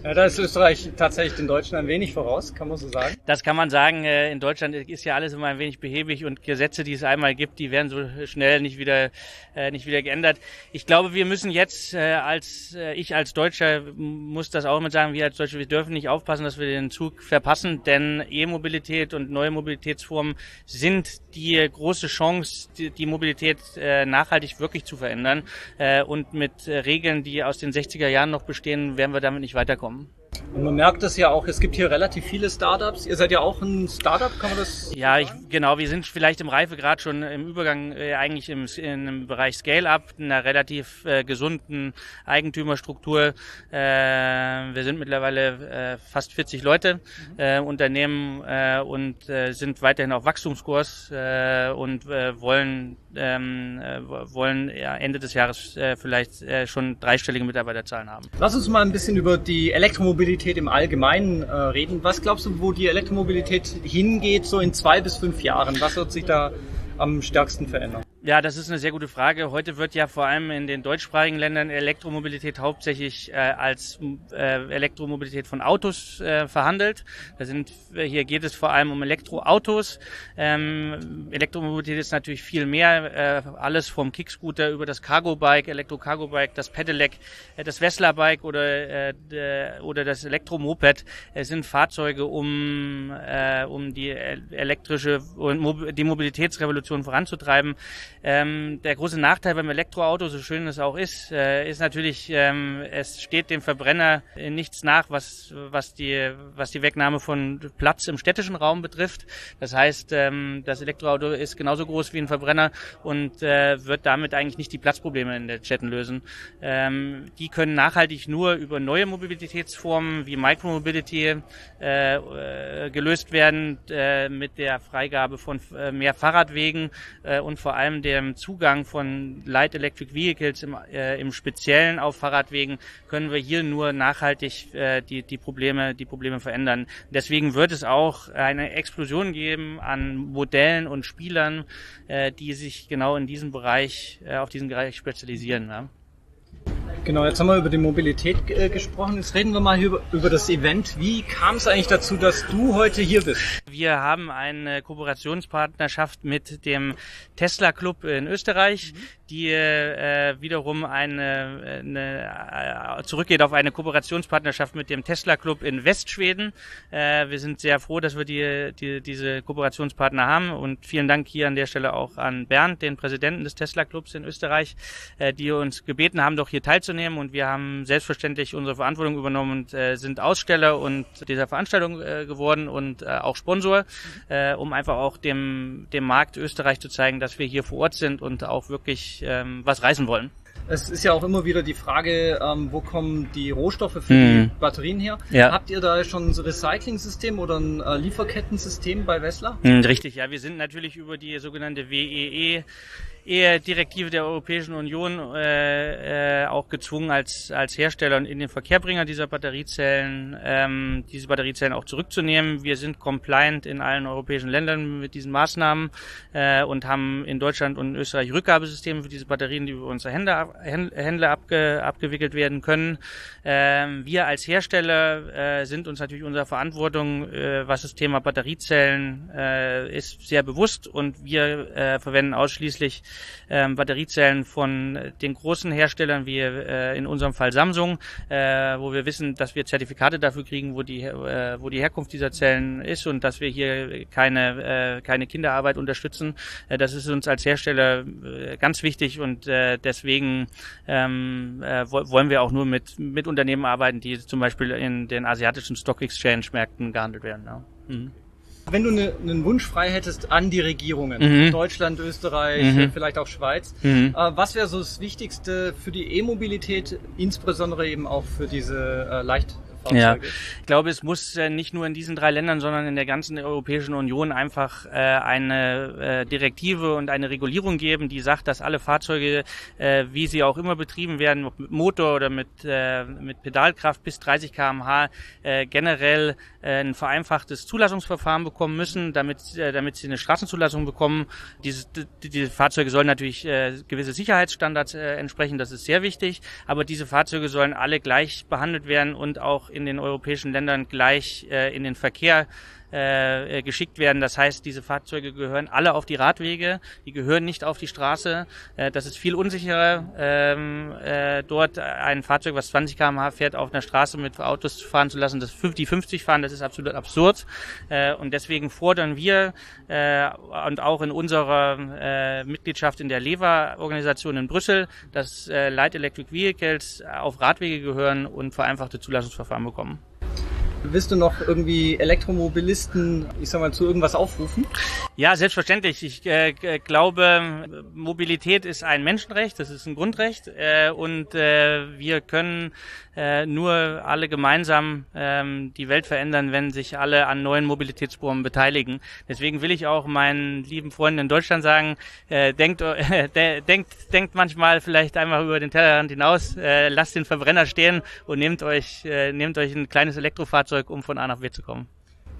ja, da ist Österreich tatsächlich den Deutschen ein wenig voraus, kann man so sagen. Das kann man sagen. Äh, in Deutschland ist ja alles immer ein wenig behäbig und Gesetze, die es einmal gibt, die werden so schnell nicht wieder, äh, nicht wieder geändert. Ich glaube, wir müssen jetzt äh, als, ich als Deutscher muss das auch immer sagen, wir als Deutsche, wir dürfen nicht aufpassen, dass wir den Zug verpassen, denn E-Mobilität und neue Mobilitätsformen sind die große Chance, die, die Mobilität nachhaltig wirklich zu verändern. Und mit Regeln, die aus den 60er Jahren noch bestehen, werden wir damit nicht weiter Intercom. Und man merkt das ja auch, es gibt hier relativ viele Startups. Ihr seid ja auch ein Startup, kann man das? Ja, ich, genau. Wir sind vielleicht im Reifegrad schon im Übergang äh, eigentlich im, im Bereich Scale-Up, einer relativ äh, gesunden Eigentümerstruktur. Äh, wir sind mittlerweile äh, fast 40 Leute, äh, Unternehmen äh, und sind weiterhin auf Wachstumskurs und wollen ähm, äh, wollen ja, Ende des Jahres vielleicht schon dreistellige Mitarbeiterzahlen haben. Lass uns mal ein bisschen über die Elektromobilität im Allgemeinen äh, reden. Was glaubst du, wo die Elektromobilität hingeht, so in zwei bis fünf Jahren? Was wird sich da am stärksten verändern? Ja, das ist eine sehr gute Frage. Heute wird ja vor allem in den deutschsprachigen Ländern Elektromobilität hauptsächlich äh, als äh, Elektromobilität von Autos äh, verhandelt. Da sind, äh, hier geht es vor allem um Elektroautos. Ähm, Elektromobilität ist natürlich viel mehr. Äh, alles vom Kickscooter über das Cargo-Bike, Elektro-Cargo-Bike, das Pedelec, äh, das Vesla-Bike oder, äh, oder das Elektromoped Es sind Fahrzeuge, um, äh, um die elektrische und die Mobilitätsrevolution voranzutreiben. Ähm, der große Nachteil beim Elektroauto, so schön es auch ist, äh, ist natürlich, ähm, es steht dem Verbrenner nichts nach, was, was, die, was die Wegnahme von Platz im städtischen Raum betrifft. Das heißt, ähm, das Elektroauto ist genauso groß wie ein Verbrenner und äh, wird damit eigentlich nicht die Platzprobleme in den Städten lösen. Ähm, die können nachhaltig nur über neue Mobilitätsformen wie Micromobility äh, äh, gelöst werden, äh, mit der Freigabe von äh, mehr Fahrradwegen und vor allem dem Zugang von Light Electric Vehicles im, äh, im Speziellen auf Fahrradwegen können wir hier nur nachhaltig äh, die, die Probleme, die Probleme verändern. Deswegen wird es auch eine Explosion geben an Modellen und Spielern, äh, die sich genau in diesem Bereich, äh, auf diesen Bereich spezialisieren. Ja. Genau, jetzt haben wir über die Mobilität äh, gesprochen. Jetzt reden wir mal über, über das Event. Wie kam es eigentlich dazu, dass du heute hier bist? Wir haben eine Kooperationspartnerschaft mit dem Tesla Club in Österreich, mhm. die äh, wiederum eine, eine äh, zurückgeht auf eine Kooperationspartnerschaft mit dem Tesla Club in Westschweden. Äh, wir sind sehr froh, dass wir die, die, diese Kooperationspartner haben und vielen Dank hier an der Stelle auch an Bernd, den Präsidenten des Tesla Clubs in Österreich, äh, die uns gebeten haben, doch hier teilzunehmen und wir haben selbstverständlich unsere Verantwortung übernommen und äh, sind Aussteller und dieser Veranstaltung äh, geworden und äh, auch Sponsor, äh, um einfach auch dem, dem Markt Österreich zu zeigen, dass wir hier vor Ort sind und auch wirklich ähm, was reißen wollen. Es ist ja auch immer wieder die Frage, ähm, wo kommen die Rohstoffe für hm. die Batterien her? Ja. Habt ihr da schon ein Recycling-System oder ein äh, Lieferkettensystem bei Wessler? Hm, richtig, ja. Wir sind natürlich über die sogenannte WEE eher Direktive der Europäischen Union äh, äh, auch gezwungen, als, als Hersteller und in den Verkehrbringer dieser Batteriezellen ähm, diese Batteriezellen auch zurückzunehmen. Wir sind compliant in allen europäischen Ländern mit diesen Maßnahmen äh, und haben in Deutschland und Österreich Rückgabesysteme für diese Batterien, die über unsere Händler, Händler abge, abgewickelt werden können. Ähm, wir als Hersteller äh, sind uns natürlich unserer Verantwortung, äh, was das Thema Batteriezellen äh, ist, sehr bewusst und wir äh, verwenden ausschließlich ähm, Batteriezellen von den großen Herstellern, wie äh, in unserem Fall Samsung, äh, wo wir wissen, dass wir Zertifikate dafür kriegen, wo die, äh, wo die Herkunft dieser Zellen ist und dass wir hier keine, äh, keine Kinderarbeit unterstützen. Äh, das ist uns als Hersteller äh, ganz wichtig und äh, deswegen ähm, äh, wollen wir auch nur mit, mit Unternehmen arbeiten, die zum Beispiel in den asiatischen Stock Exchange Märkten gehandelt werden. Ja. Mhm. Wenn du ne, einen Wunsch frei hättest an die Regierungen, mhm. Deutschland, Österreich, mhm. vielleicht auch Schweiz, mhm. äh, was wäre so das Wichtigste für die E-Mobilität, insbesondere eben auch für diese äh, leicht ja, ich glaube, es muss äh, nicht nur in diesen drei Ländern, sondern in der ganzen Europäischen Union einfach äh, eine äh, Direktive und eine Regulierung geben, die sagt, dass alle Fahrzeuge, wie sie auch immer betrieben werden, ob mit Motor oder mit, mit Pedalkraft bis 30 km/h, generell ein vereinfachtes Zulassungsverfahren bekommen müssen, damit, damit sie eine Straßenzulassung bekommen. Diese, die, diese Fahrzeuge sollen natürlich gewisse Sicherheitsstandards entsprechen, das ist sehr wichtig, aber diese Fahrzeuge sollen alle gleich behandelt werden und auch in den europäischen Ländern gleich äh, in den Verkehr äh, äh, geschickt werden. Das heißt, diese Fahrzeuge gehören alle auf die Radwege, die gehören nicht auf die Straße. Äh, das ist viel unsicherer, ähm, äh, dort ein Fahrzeug, was 20 km/h fährt, auf einer Straße mit Autos fahren zu lassen, das 50, 50 fahren, das ist absolut absurd. Äh, und deswegen fordern wir äh, und auch in unserer äh, Mitgliedschaft in der LEVA-Organisation in Brüssel, dass äh, Light Electric Vehicles auf Radwege gehören und vereinfachte Zulassungsverfahren bekommen. Willst du noch irgendwie Elektromobilisten, ich sag mal, zu irgendwas aufrufen? Ja, selbstverständlich. Ich äh, glaube, Mobilität ist ein Menschenrecht, das ist ein Grundrecht äh, und äh, wir können äh, nur alle gemeinsam ähm, die Welt verändern, wenn sich alle an neuen Mobilitätsformen beteiligen. Deswegen will ich auch meinen lieben Freunden in Deutschland sagen, äh, denkt, äh, denkt, denkt manchmal vielleicht einmal über den Tellerrand hinaus, äh, lasst den Verbrenner stehen und nehmt euch, äh, nehmt euch ein kleines Elektrofahrzeug, um von A nach B zu kommen.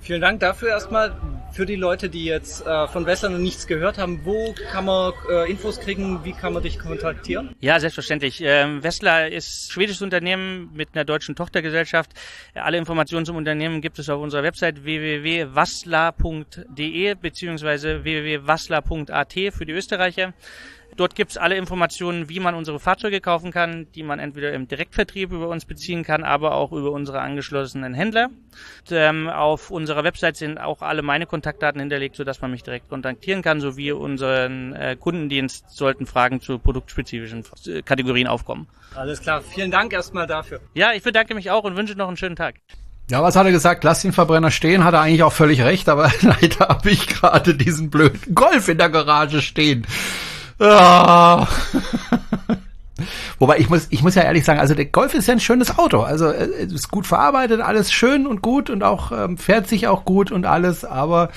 Vielen Dank dafür erstmal. Für die Leute, die jetzt äh, von Wessler noch nichts gehört haben, wo kann man äh, Infos kriegen? Wie kann man dich kontaktieren? Ja, selbstverständlich. Ähm, Wessler ist schwedisches Unternehmen mit einer deutschen Tochtergesellschaft. Alle Informationen zum Unternehmen gibt es auf unserer Website www.wassler.de bzw. www.wassler.at für die Österreicher. Dort gibt es alle Informationen, wie man unsere Fahrzeuge kaufen kann, die man entweder im Direktvertrieb über uns beziehen kann, aber auch über unsere angeschlossenen Händler. Und, ähm, auf unserer Website sind auch alle meine Kontaktdaten hinterlegt, sodass man mich direkt kontaktieren kann, sowie unseren äh, Kundendienst sollten Fragen zu produktspezifischen äh, Kategorien aufkommen. Alles klar, vielen Dank erstmal dafür. Ja, ich bedanke mich auch und wünsche noch einen schönen Tag. Ja, was hat er gesagt? Lass den Verbrenner stehen, hat er eigentlich auch völlig recht, aber leider habe ich gerade diesen blöden Golf in der Garage stehen. Ah. Wobei ich muss, ich muss ja ehrlich sagen, also der Golf ist ja ein schönes Auto. Also äh, es ist gut verarbeitet, alles schön und gut und auch ähm, fährt sich auch gut und alles, aber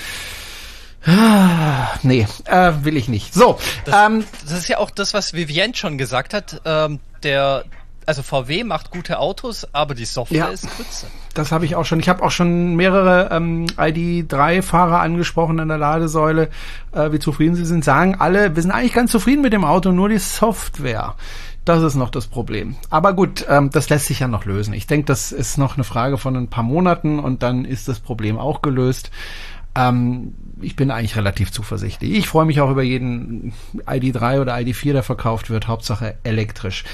ah, nee, äh, will ich nicht. So, das, ähm, das ist ja auch das, was Vivienne schon gesagt hat. Ähm, der also VW macht gute Autos, aber die Software ja, ist Grütze. Das habe ich auch schon. Ich habe auch schon mehrere ähm, ID3-Fahrer angesprochen an der Ladesäule, äh, wie zufrieden sie sind. Sagen alle, wir sind eigentlich ganz zufrieden mit dem Auto, nur die Software. Das ist noch das Problem. Aber gut, ähm, das lässt sich ja noch lösen. Ich denke, das ist noch eine Frage von ein paar Monaten und dann ist das Problem auch gelöst. Ähm, ich bin eigentlich relativ zuversichtlich. Ich freue mich auch über jeden ID3 oder ID4, der verkauft wird. Hauptsache elektrisch.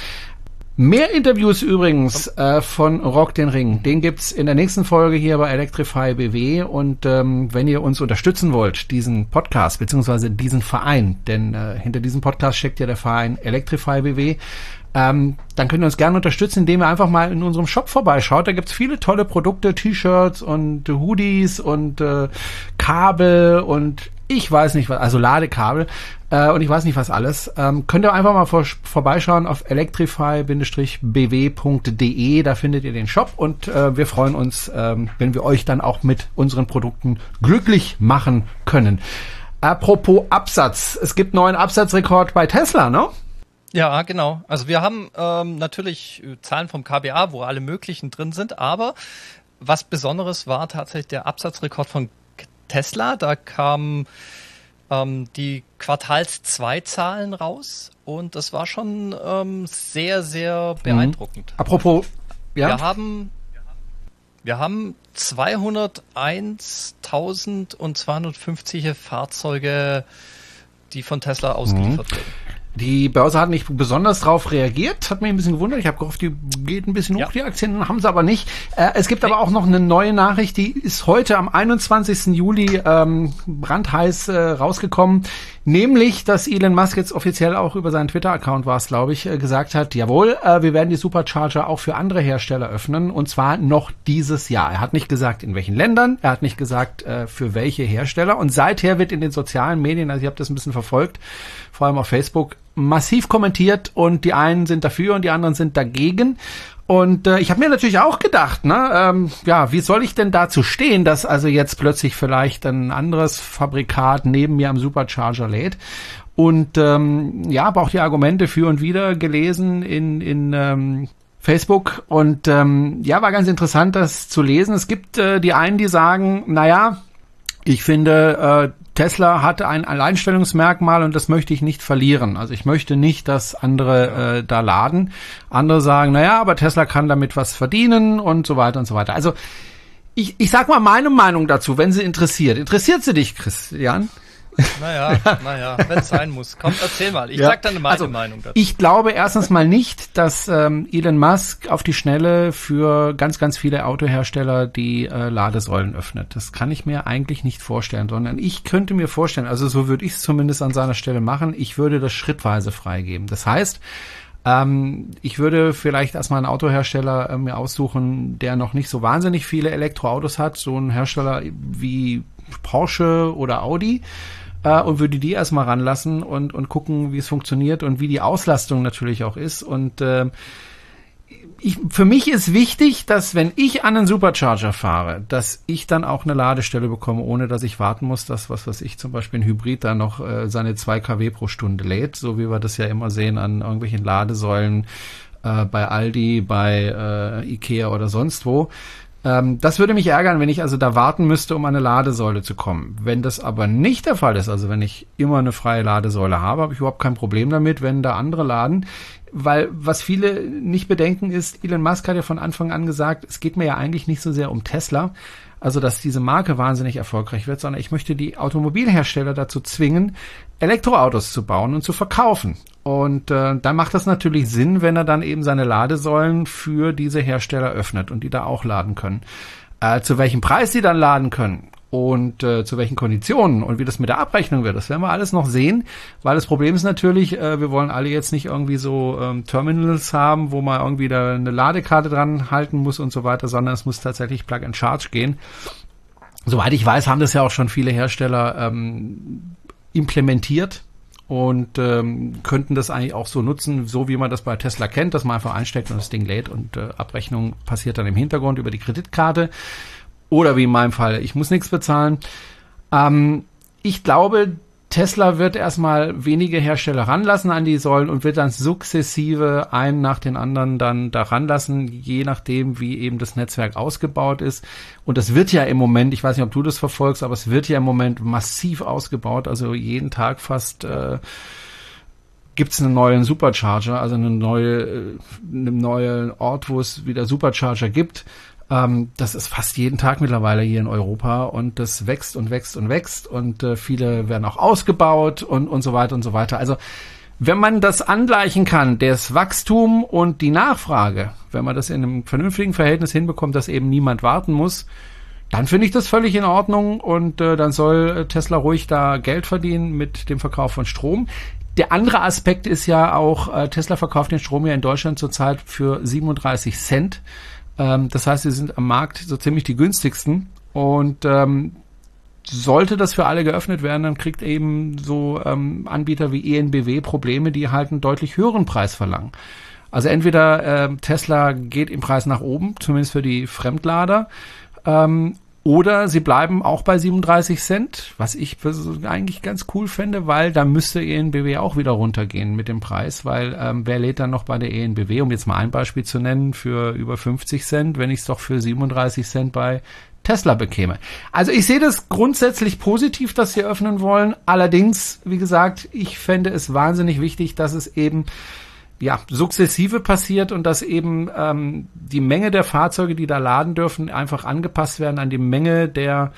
Mehr Interviews übrigens äh, von Rock den Ring. Den gibt's in der nächsten Folge hier bei Electrify BW. Und ähm, wenn ihr uns unterstützen wollt, diesen Podcast beziehungsweise diesen Verein, denn äh, hinter diesem Podcast steckt ja der Verein Electrify BW, ähm, dann könnt ihr uns gerne unterstützen, indem ihr einfach mal in unserem Shop vorbeischaut. Da gibt's viele tolle Produkte, T-Shirts und Hoodies und äh, Kabel und ich weiß nicht was, also Ladekabel äh, und ich weiß nicht was alles. Ähm, könnt ihr einfach mal vor, vorbeischauen auf electrify-bw.de, da findet ihr den Shop und äh, wir freuen uns, ähm, wenn wir euch dann auch mit unseren Produkten glücklich machen können. Apropos Absatz, es gibt neuen Absatzrekord bei Tesla, ne? Ja, genau. Also wir haben ähm, natürlich Zahlen vom KBA, wo alle möglichen drin sind, aber was Besonderes war tatsächlich der Absatzrekord von Tesla. Da kamen ähm, die Quartals-2-Zahlen raus und das war schon ähm, sehr, sehr mhm. beeindruckend. Mhm. Apropos, ja. Wir haben, wir haben 201.250 Fahrzeuge, die von Tesla ausgeliefert mhm. werden. Die Börse hat nicht besonders darauf reagiert, hat mich ein bisschen gewundert. Ich habe gehofft, die geht ein bisschen hoch, ja. die Aktien, haben sie aber nicht. Äh, es gibt aber auch noch eine neue Nachricht, die ist heute am 21. Juli ähm, brandheiß äh, rausgekommen. Nämlich, dass Elon Musk jetzt offiziell auch über seinen Twitter-Account war es, glaube ich, äh, gesagt hat, jawohl, äh, wir werden die Supercharger auch für andere Hersteller öffnen und zwar noch dieses Jahr. Er hat nicht gesagt, in welchen Ländern, er hat nicht gesagt, äh, für welche Hersteller und seither wird in den sozialen Medien, also ich habe das ein bisschen verfolgt, vor allem auf Facebook, massiv kommentiert und die einen sind dafür und die anderen sind dagegen. Und äh, ich habe mir natürlich auch gedacht, ne, ähm, ja, wie soll ich denn dazu stehen, dass also jetzt plötzlich vielleicht ein anderes Fabrikat neben mir am Supercharger lädt? Und ähm, ja, habe auch die Argumente für und wieder gelesen in, in ähm, Facebook und ähm, ja, war ganz interessant, das zu lesen. Es gibt äh, die einen, die sagen, naja, ich finde, äh, Tesla hatte ein Alleinstellungsmerkmal und das möchte ich nicht verlieren. Also ich möchte nicht, dass andere äh, da laden. Andere sagen, naja, aber Tesla kann damit was verdienen und so weiter und so weiter. Also ich, ich sag mal meine Meinung dazu, wenn sie interessiert. Interessiert sie dich, Christian? Naja, naja, wenn es sein muss. Komm, erzähl mal. Ich ja. sag dann meine also, Meinung dazu. Ich glaube erstens mal nicht, dass ähm, Elon Musk auf die Schnelle für ganz, ganz viele Autohersteller die äh, Ladesäulen öffnet. Das kann ich mir eigentlich nicht vorstellen, sondern ich könnte mir vorstellen, also so würde ich es zumindest an seiner Stelle machen, ich würde das schrittweise freigeben. Das heißt, Ähm, ich würde vielleicht erstmal einen Autohersteller äh, mir aussuchen, der noch nicht so wahnsinnig viele Elektroautos hat, so ein Hersteller wie Porsche oder Audi äh, und würde die erstmal ranlassen und, und gucken, wie es funktioniert und wie die Auslastung natürlich auch ist. Und äh, ich, für mich ist wichtig, dass wenn ich an einen Supercharger fahre, dass ich dann auch eine Ladestelle bekomme, ohne dass ich warten muss, dass was was ich zum Beispiel ein Hybrid da noch äh, seine 2 kW pro Stunde lädt, so wie wir das ja immer sehen an irgendwelchen Ladesäulen äh, bei Aldi, bei äh, Ikea oder sonst wo. Ähm, das würde mich ärgern, wenn ich also da warten müsste, um an eine Ladesäule zu kommen. Wenn das aber nicht der Fall ist, also wenn ich immer eine freie Ladesäule habe, habe ich überhaupt kein Problem damit, wenn da andere laden. Weil was viele nicht bedenken ist, Elon Musk hat ja von Anfang an gesagt, es geht mir ja eigentlich nicht so sehr um Tesla, also dass diese Marke wahnsinnig erfolgreich wird, sondern ich möchte die Automobilhersteller dazu zwingen, Elektroautos zu bauen und zu verkaufen. Und äh, dann macht das natürlich Sinn, wenn er dann eben seine Ladesäulen für diese Hersteller öffnet und die da auch laden können. Äh, zu welchem Preis sie dann laden können und äh, zu welchen Konditionen und wie das mit der Abrechnung wird, das werden wir alles noch sehen, weil das Problem ist natürlich, äh, wir wollen alle jetzt nicht irgendwie so ähm, Terminals haben, wo man irgendwie da eine Ladekarte dran halten muss und so weiter, sondern es muss tatsächlich Plug and Charge gehen. Soweit ich weiß, haben das ja auch schon viele Hersteller ähm, implementiert und ähm, könnten das eigentlich auch so nutzen, so wie man das bei Tesla kennt, dass man einfach einsteckt und das Ding lädt und äh, Abrechnung passiert dann im Hintergrund über die Kreditkarte. Oder wie in meinem Fall, ich muss nichts bezahlen. Ähm, ich glaube, Tesla wird erstmal wenige Hersteller ranlassen an die Säulen und wird dann sukzessive einen nach den anderen dann da ranlassen, je nachdem, wie eben das Netzwerk ausgebaut ist. Und das wird ja im Moment, ich weiß nicht, ob du das verfolgst, aber es wird ja im Moment massiv ausgebaut. Also jeden Tag fast äh, gibt es einen neuen Supercharger, also eine neue, äh, einen neuen Ort, wo es wieder Supercharger gibt. Ähm, das ist fast jeden Tag mittlerweile hier in Europa und das wächst und wächst und wächst und äh, viele werden auch ausgebaut und, und so weiter und so weiter. Also wenn man das angleichen kann, das Wachstum und die Nachfrage, wenn man das in einem vernünftigen Verhältnis hinbekommt, dass eben niemand warten muss, dann finde ich das völlig in Ordnung und äh, dann soll Tesla ruhig da Geld verdienen mit dem Verkauf von Strom. Der andere Aspekt ist ja auch, äh, Tesla verkauft den Strom ja in Deutschland zurzeit für 37 Cent. Ähm, das heißt, sie sind am Markt so ziemlich die günstigsten. Und ähm, sollte das für alle geöffnet werden, dann kriegt eben so ähm, Anbieter wie ENBW Probleme, die halt einen deutlich höheren Preis verlangen. Also entweder äh, Tesla geht im Preis nach oben, zumindest für die Fremdlader, ähm, oder sie bleiben auch bei 37 Cent, was ich eigentlich ganz cool fände, weil da müsste ENBW auch wieder runtergehen mit dem Preis, weil ähm, wer lädt dann noch bei der ENBW, um jetzt mal ein Beispiel zu nennen, für über 50 Cent, wenn ich es doch für 37 Cent bei Tesla bekäme. Also ich sehe das grundsätzlich positiv, dass sie öffnen wollen. Allerdings, wie gesagt, ich fände es wahnsinnig wichtig, dass es eben ja, sukzessive passiert und dass eben ähm, die Menge der Fahrzeuge, die da laden dürfen, einfach angepasst werden an die Menge der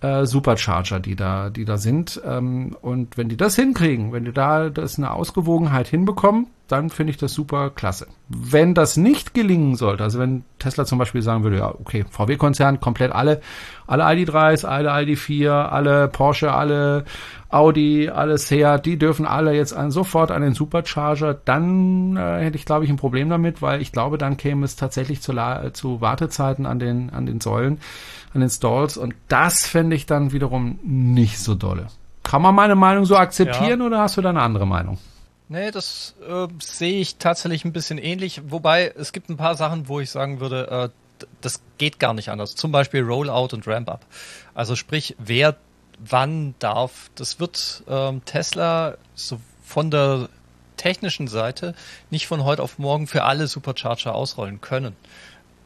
äh, Supercharger, die da, die da sind. Ähm, und wenn die das hinkriegen, wenn die da das eine Ausgewogenheit hinbekommen, dann finde ich das super klasse. Wenn das nicht gelingen sollte, also wenn Tesla zum Beispiel sagen würde, ja, okay, VW-Konzern, komplett alle, alle ID3s, alle ID4, alle Porsche, alle Audi, alle Seat, die dürfen alle jetzt an, sofort an den Supercharger, dann äh, hätte ich, glaube ich, ein Problem damit, weil ich glaube, dann käme es tatsächlich zu, zu Wartezeiten an den, an den Säulen, an den Stalls und das fände ich dann wiederum nicht so dolle. Kann man meine Meinung so akzeptieren ja. oder hast du da eine andere Meinung? Nee, das äh, sehe ich tatsächlich ein bisschen ähnlich. Wobei es gibt ein paar Sachen, wo ich sagen würde, äh, das geht gar nicht anders. Zum Beispiel Rollout und Ramp-Up. Also sprich, wer wann darf, das wird ähm, Tesla so von der technischen Seite nicht von heute auf morgen für alle Supercharger ausrollen können.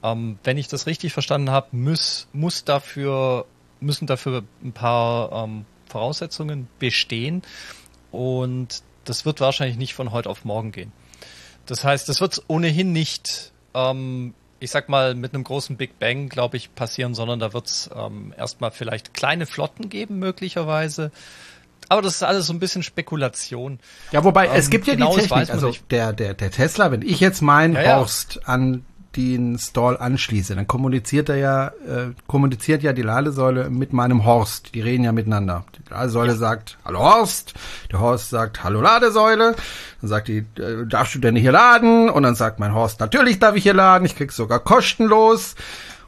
Ähm, wenn ich das richtig verstanden habe, muss, muss dafür, müssen dafür ein paar ähm, Voraussetzungen bestehen und das wird wahrscheinlich nicht von heute auf morgen gehen. Das heißt, das wird ohnehin nicht, ähm, ich sag mal, mit einem großen Big Bang, glaube ich, passieren, sondern da wird es ähm, erstmal vielleicht kleine Flotten geben, möglicherweise. Aber das ist alles so ein bisschen Spekulation. Ja, wobei ähm, es gibt ja genau die Technik, also der, der, der Tesla, wenn ich jetzt meinen ja, Horst an den Stall anschließe, dann kommuniziert er ja, äh, kommuniziert ja die Ladesäule mit meinem Horst. Die reden ja miteinander. Die Ladesäule ja. sagt, hallo Horst. Der Horst sagt, hallo Ladesäule. Dann sagt die, äh, darfst du denn hier laden? Und dann sagt mein Horst, natürlich darf ich hier laden. Ich krieg's sogar kostenlos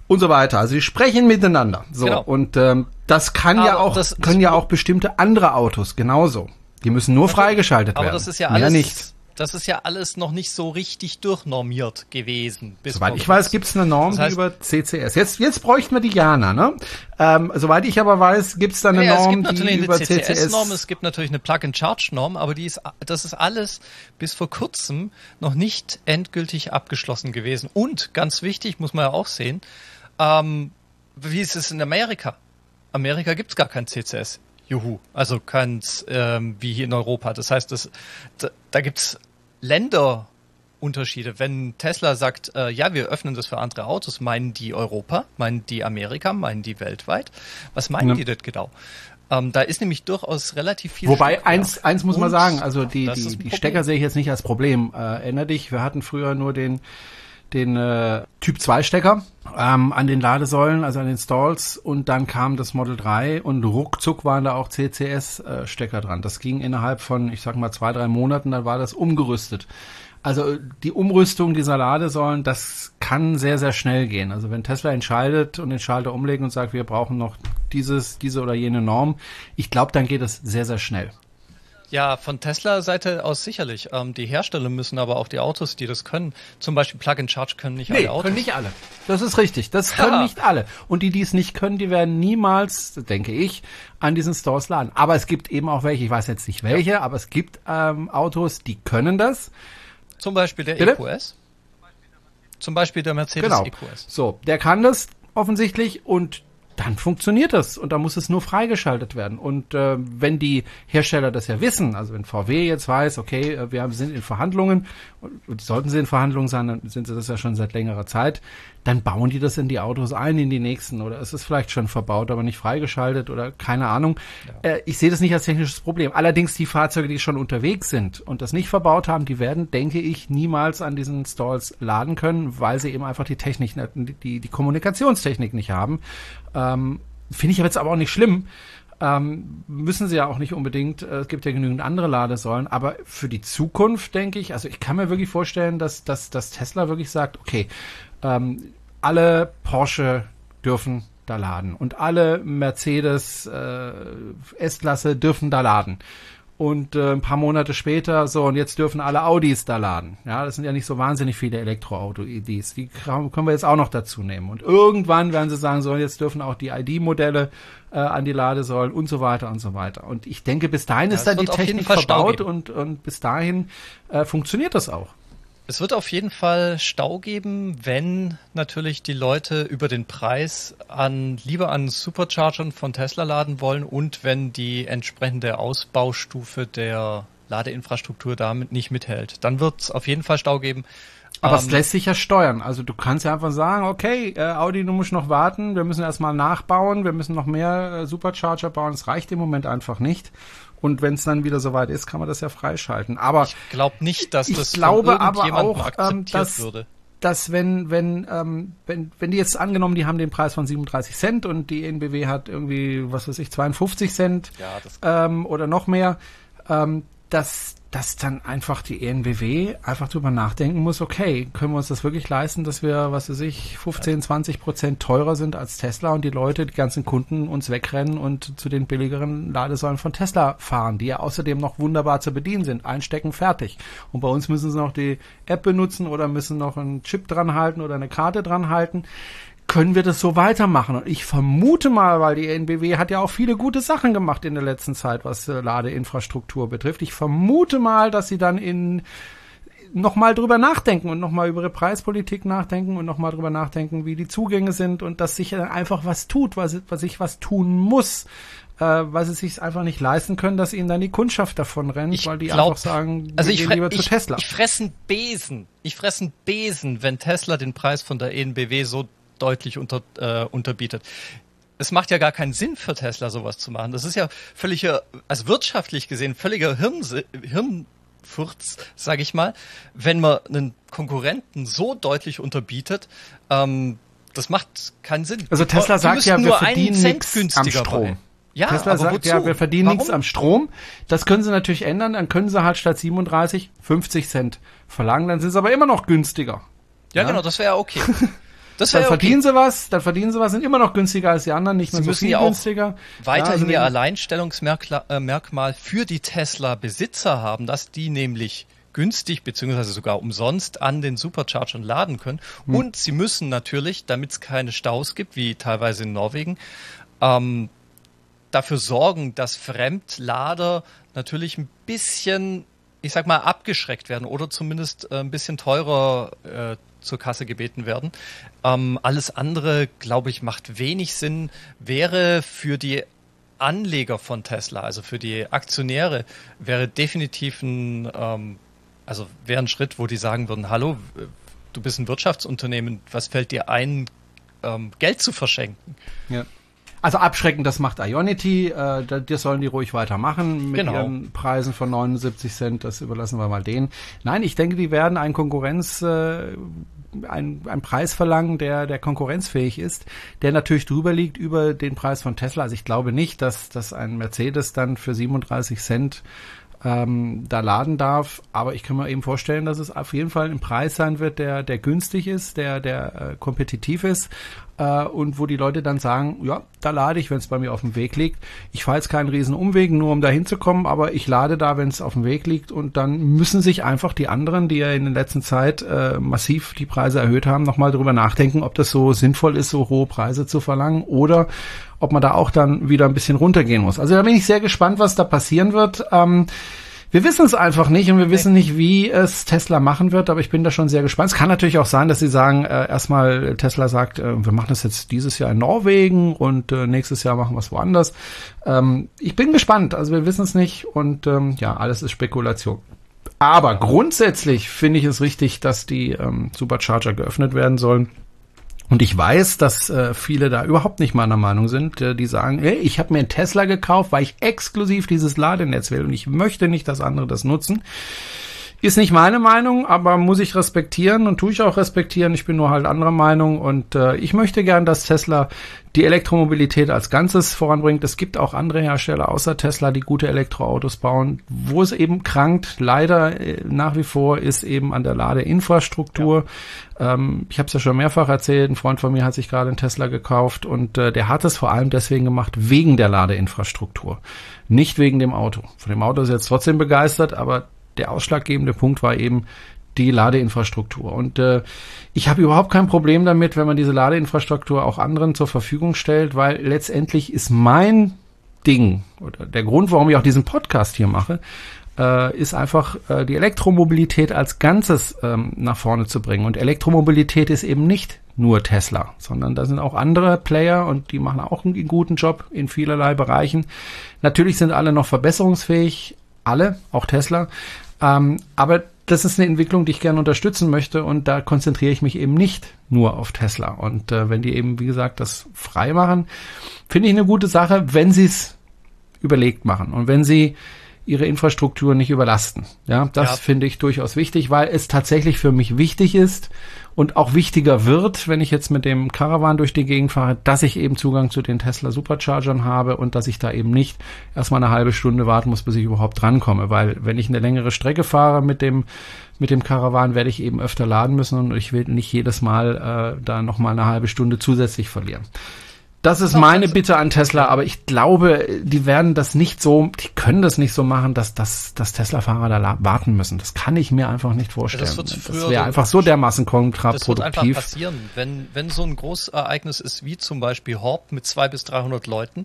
und so weiter. Also die sprechen miteinander. So genau. und ähm, das kann aber ja auch können ja auch bestimmte andere Autos genauso. Die müssen nur freigeschaltet aber werden. Aber das ist ja alles nicht. Das ist ja alles noch nicht so richtig durchnormiert gewesen. soweit ich weiß, gibt es eine Norm das heißt, über CCS. Jetzt, jetzt bräuchten wir die Jana, ne? Ähm, soweit ich aber weiß, gibt es da eine ja, Norm, es gibt natürlich die eine CCS-Norm, es gibt natürlich eine Plug-and-Charge-Norm, aber die ist, das ist alles bis vor kurzem noch nicht endgültig abgeschlossen gewesen. Und ganz wichtig, muss man ja auch sehen, ähm, wie ist es in Amerika? Amerika gibt's gar kein CCS. Juhu. Also keins ähm, wie hier in Europa. Das heißt, das, da, da gibt's Länderunterschiede. Wenn Tesla sagt, äh, ja, wir öffnen das für andere Autos, meinen die Europa, meinen die Amerika, meinen die weltweit? Was meinen ja. die dort genau? Ähm, da ist nämlich durchaus relativ viel. Wobei Stecker. eins, eins muss man sagen, also die, die, die Stecker sehe ich jetzt nicht als Problem. Äh, erinner dich, wir hatten früher nur den den äh, Typ 2 Stecker ähm, an den Ladesäulen, also an den Stalls und dann kam das Model 3 und ruckzuck waren da auch CCS äh, Stecker dran. Das ging innerhalb von, ich sag mal, zwei, drei Monaten, dann war das umgerüstet. Also die Umrüstung dieser Ladesäulen, das kann sehr, sehr schnell gehen. Also wenn Tesla entscheidet und den Schalter umlegt und sagt, wir brauchen noch dieses, diese oder jene Norm, ich glaube, dann geht es sehr, sehr schnell. Ja, von Tesla-Seite aus sicherlich. Ähm, die Hersteller müssen aber auch die Autos, die das können, zum Beispiel Plug-in-Charge können nicht nee, alle Autos. können nicht alle. Das ist richtig. Das können nicht alle. Und die, die es nicht können, die werden niemals, denke ich, an diesen Stores laden. Aber es gibt eben auch welche, ich weiß jetzt nicht welche, ja. aber es gibt ähm, Autos, die können das. Zum Beispiel der Bitte? EQS. Zum Beispiel der Mercedes genau. EQS. So, der kann das offensichtlich und dann funktioniert das und da muss es nur freigeschaltet werden. Und äh, wenn die Hersteller das ja wissen, also wenn VW jetzt weiß, okay, äh, wir haben, sind in Verhandlungen, und sollten sie in Verhandlungen sein, dann sind sie das ja schon seit längerer Zeit, dann bauen die das in die Autos ein, in die nächsten. Oder es ist vielleicht schon verbaut, aber nicht freigeschaltet oder keine Ahnung. Ja. Äh, ich sehe das nicht als technisches Problem. Allerdings die Fahrzeuge, die schon unterwegs sind und das nicht verbaut haben, die werden, denke ich, niemals an diesen Stalls laden können, weil sie eben einfach die Technik, die, die Kommunikationstechnik nicht haben. Ähm, Finde ich jetzt aber auch nicht schlimm. Ähm, müssen sie ja auch nicht unbedingt. Äh, es gibt ja genügend andere Ladesäulen. Aber für die Zukunft denke ich, also ich kann mir wirklich vorstellen, dass, dass, dass Tesla wirklich sagt, okay, ähm, alle Porsche dürfen da laden und alle Mercedes äh, S-Klasse dürfen da laden und äh, ein paar Monate später, so, und jetzt dürfen alle Audis da laden. Ja, das sind ja nicht so wahnsinnig viele Elektroauto-IDs. Die können wir jetzt auch noch dazu nehmen. Und irgendwann werden sie sagen, so, jetzt dürfen auch die ID-Modelle äh, an die Ladesäulen und so weiter und so weiter. Und ich denke, bis dahin ja, ist da die Technik verbaut und, und bis dahin äh, funktioniert das auch. Es wird auf jeden Fall Stau geben, wenn natürlich die Leute über den Preis an lieber an Superchargern von Tesla laden wollen und wenn die entsprechende Ausbaustufe der Ladeinfrastruktur damit nicht mithält. Dann wird es auf jeden Fall Stau geben. Aber ähm, es lässt sich ja steuern. Also du kannst ja einfach sagen, okay, äh, Audi, du musst noch warten, wir müssen erstmal nachbauen, wir müssen noch mehr äh, Supercharger bauen. Es reicht im Moment einfach nicht. Und wenn es dann wieder soweit ist, kann man das ja freischalten. Aber ich glaube nicht, dass ich das glaube aber auch, ähm, dass, würde. dass wenn wenn ähm, wenn wenn die jetzt angenommen, die haben den Preis von 37 Cent und die NBW hat irgendwie was weiß ich 52 Cent ja, ähm, oder noch mehr, ähm, dass dass dann einfach die ENBW einfach drüber nachdenken muss, okay, können wir uns das wirklich leisten, dass wir, was weiß ich, 15, 20 Prozent teurer sind als Tesla und die Leute, die ganzen Kunden uns wegrennen und zu den billigeren Ladesäulen von Tesla fahren, die ja außerdem noch wunderbar zu bedienen sind, einstecken, fertig. Und bei uns müssen sie noch die App benutzen oder müssen noch einen Chip dran halten oder eine Karte dran halten können wir das so weitermachen? Und ich vermute mal, weil die NBW hat ja auch viele gute Sachen gemacht in der letzten Zeit, was äh, Ladeinfrastruktur betrifft. Ich vermute mal, dass sie dann in nochmal drüber nachdenken und nochmal über ihre Preispolitik nachdenken und nochmal drüber nachdenken, wie die Zugänge sind und dass sich einfach was tut, was, was sich was tun muss, äh, weil sie sich einfach nicht leisten können, dass ihnen dann die Kundschaft davon rennt, ich weil die glaub, einfach sagen, also ich lieber zu ich, Tesla. Ich fressen Besen. Ich fressen Besen, wenn Tesla den Preis von der ENBW so deutlich unter, äh, unterbietet. Es macht ja gar keinen Sinn für Tesla sowas zu machen. Das ist ja völliger, also wirtschaftlich gesehen, völliger Hirn, Hirn Furz, sage ich mal, wenn man einen Konkurrenten so deutlich unterbietet, ähm, das macht keinen Sinn. Also Tesla sagt ja, wir verdienen nichts am Strom. Bei. Ja, Tesla sagt wozu? ja, wir verdienen nichts am Strom. Das können sie natürlich ändern. Dann können sie halt statt 37 50 Cent verlangen. Dann sind sie aber immer noch günstiger. Ja, ja? genau, das wäre okay. Das dann verdienen okay. sie was, dann verdienen sie was, sind immer noch günstiger als die anderen, nicht mehr sie so viel ja günstiger. Weiterhin ja, also ihr Alleinstellungsmerkmal äh, für die Tesla-Besitzer haben, dass die nämlich günstig beziehungsweise sogar umsonst an den Superchargern laden können. Hm. Und sie müssen natürlich, damit es keine Staus gibt, wie teilweise in Norwegen, ähm, dafür sorgen, dass Fremdlader natürlich ein bisschen, ich sag mal, abgeschreckt werden oder zumindest äh, ein bisschen teurer äh, zur Kasse gebeten werden. Ähm, alles andere, glaube ich, macht wenig Sinn, wäre für die Anleger von Tesla, also für die Aktionäre, wäre definitiv ein ähm, also wäre ein Schritt, wo die sagen würden, hallo, du bist ein Wirtschaftsunternehmen, was fällt dir ein, ähm, Geld zu verschenken? Ja. Also abschrecken, das macht Ionity, äh, das sollen die ruhig weitermachen mit genau. ihren Preisen von 79 Cent, das überlassen wir mal denen. Nein, ich denke, die werden einen Konkurrenz, äh, einen, einen Preis verlangen, der, der konkurrenzfähig ist, der natürlich drüber liegt über den Preis von Tesla. Also ich glaube nicht, dass, dass ein Mercedes dann für 37 Cent ähm, da laden darf. Aber ich kann mir eben vorstellen, dass es auf jeden Fall ein Preis sein wird, der, der günstig ist, der, der äh, kompetitiv ist äh, und wo die Leute dann sagen, ja, da lade ich, wenn es bei mir auf dem Weg liegt. Ich fahre jetzt keinen riesen Umweg, nur um da hinzukommen, aber ich lade da, wenn es auf dem Weg liegt und dann müssen sich einfach die anderen, die ja in der letzten Zeit äh, massiv die Preise erhöht haben, nochmal drüber nachdenken, ob das so sinnvoll ist, so hohe Preise zu verlangen oder ob man da auch dann wieder ein bisschen runtergehen muss. Also da bin ich sehr gespannt, was da passieren wird. Ähm, wir wissen es einfach nicht und wir wissen nicht, wie es Tesla machen wird, aber ich bin da schon sehr gespannt. Es kann natürlich auch sein, dass sie sagen, äh, erstmal Tesla sagt, äh, wir machen das jetzt dieses Jahr in Norwegen und äh, nächstes Jahr machen wir es woanders. Ähm, ich bin gespannt, also wir wissen es nicht und ähm, ja, alles ist Spekulation. Aber grundsätzlich finde ich es richtig, dass die ähm, Supercharger geöffnet werden sollen. Und ich weiß, dass äh, viele da überhaupt nicht meiner Meinung sind, äh, die sagen, hey, ich habe mir einen Tesla gekauft, weil ich exklusiv dieses Ladenetz will und ich möchte nicht, dass andere das nutzen. Ist nicht meine Meinung, aber muss ich respektieren und tue ich auch respektieren. Ich bin nur halt anderer Meinung und äh, ich möchte gern, dass Tesla die Elektromobilität als Ganzes voranbringt. Es gibt auch andere Hersteller außer Tesla, die gute Elektroautos bauen. Wo es eben krankt, leider äh, nach wie vor, ist eben an der Ladeinfrastruktur. Ja. Ähm, ich habe es ja schon mehrfach erzählt, ein Freund von mir hat sich gerade einen Tesla gekauft und äh, der hat es vor allem deswegen gemacht, wegen der Ladeinfrastruktur. Nicht wegen dem Auto. Von dem Auto ist er jetzt trotzdem begeistert, aber der ausschlaggebende Punkt war eben die Ladeinfrastruktur. Und äh, ich habe überhaupt kein Problem damit, wenn man diese Ladeinfrastruktur auch anderen zur Verfügung stellt, weil letztendlich ist mein Ding oder der Grund, warum ich auch diesen Podcast hier mache, äh, ist einfach äh, die Elektromobilität als Ganzes ähm, nach vorne zu bringen. Und Elektromobilität ist eben nicht nur Tesla, sondern da sind auch andere Player und die machen auch einen guten Job in vielerlei Bereichen. Natürlich sind alle noch verbesserungsfähig, alle, auch Tesla. Ähm, aber das ist eine Entwicklung, die ich gerne unterstützen möchte und da konzentriere ich mich eben nicht nur auf Tesla. Und äh, wenn die eben, wie gesagt, das frei machen, finde ich eine gute Sache, wenn sie es überlegt machen und wenn sie ihre Infrastruktur nicht überlasten. Ja, das ja. finde ich durchaus wichtig, weil es tatsächlich für mich wichtig ist und auch wichtiger wird, wenn ich jetzt mit dem Caravan durch die Gegend fahre, dass ich eben Zugang zu den Tesla Superchargern habe und dass ich da eben nicht erstmal eine halbe Stunde warten muss, bis ich überhaupt drankomme, weil wenn ich eine längere Strecke fahre mit dem mit dem Caravan werde ich eben öfter laden müssen und ich will nicht jedes Mal äh, da noch mal eine halbe Stunde zusätzlich verlieren. Das ist meine Bitte an Tesla, aber ich glaube, die werden das nicht so, die können das nicht so machen, dass, dass, dass Tesla-Fahrer da warten müssen. Das kann ich mir einfach nicht vorstellen. Das, das wäre einfach so dermaßen kontraproduktiv. Das wird einfach passieren, wenn, wenn so ein Großereignis ist, wie zum Beispiel Horb mit zwei bis 300 Leuten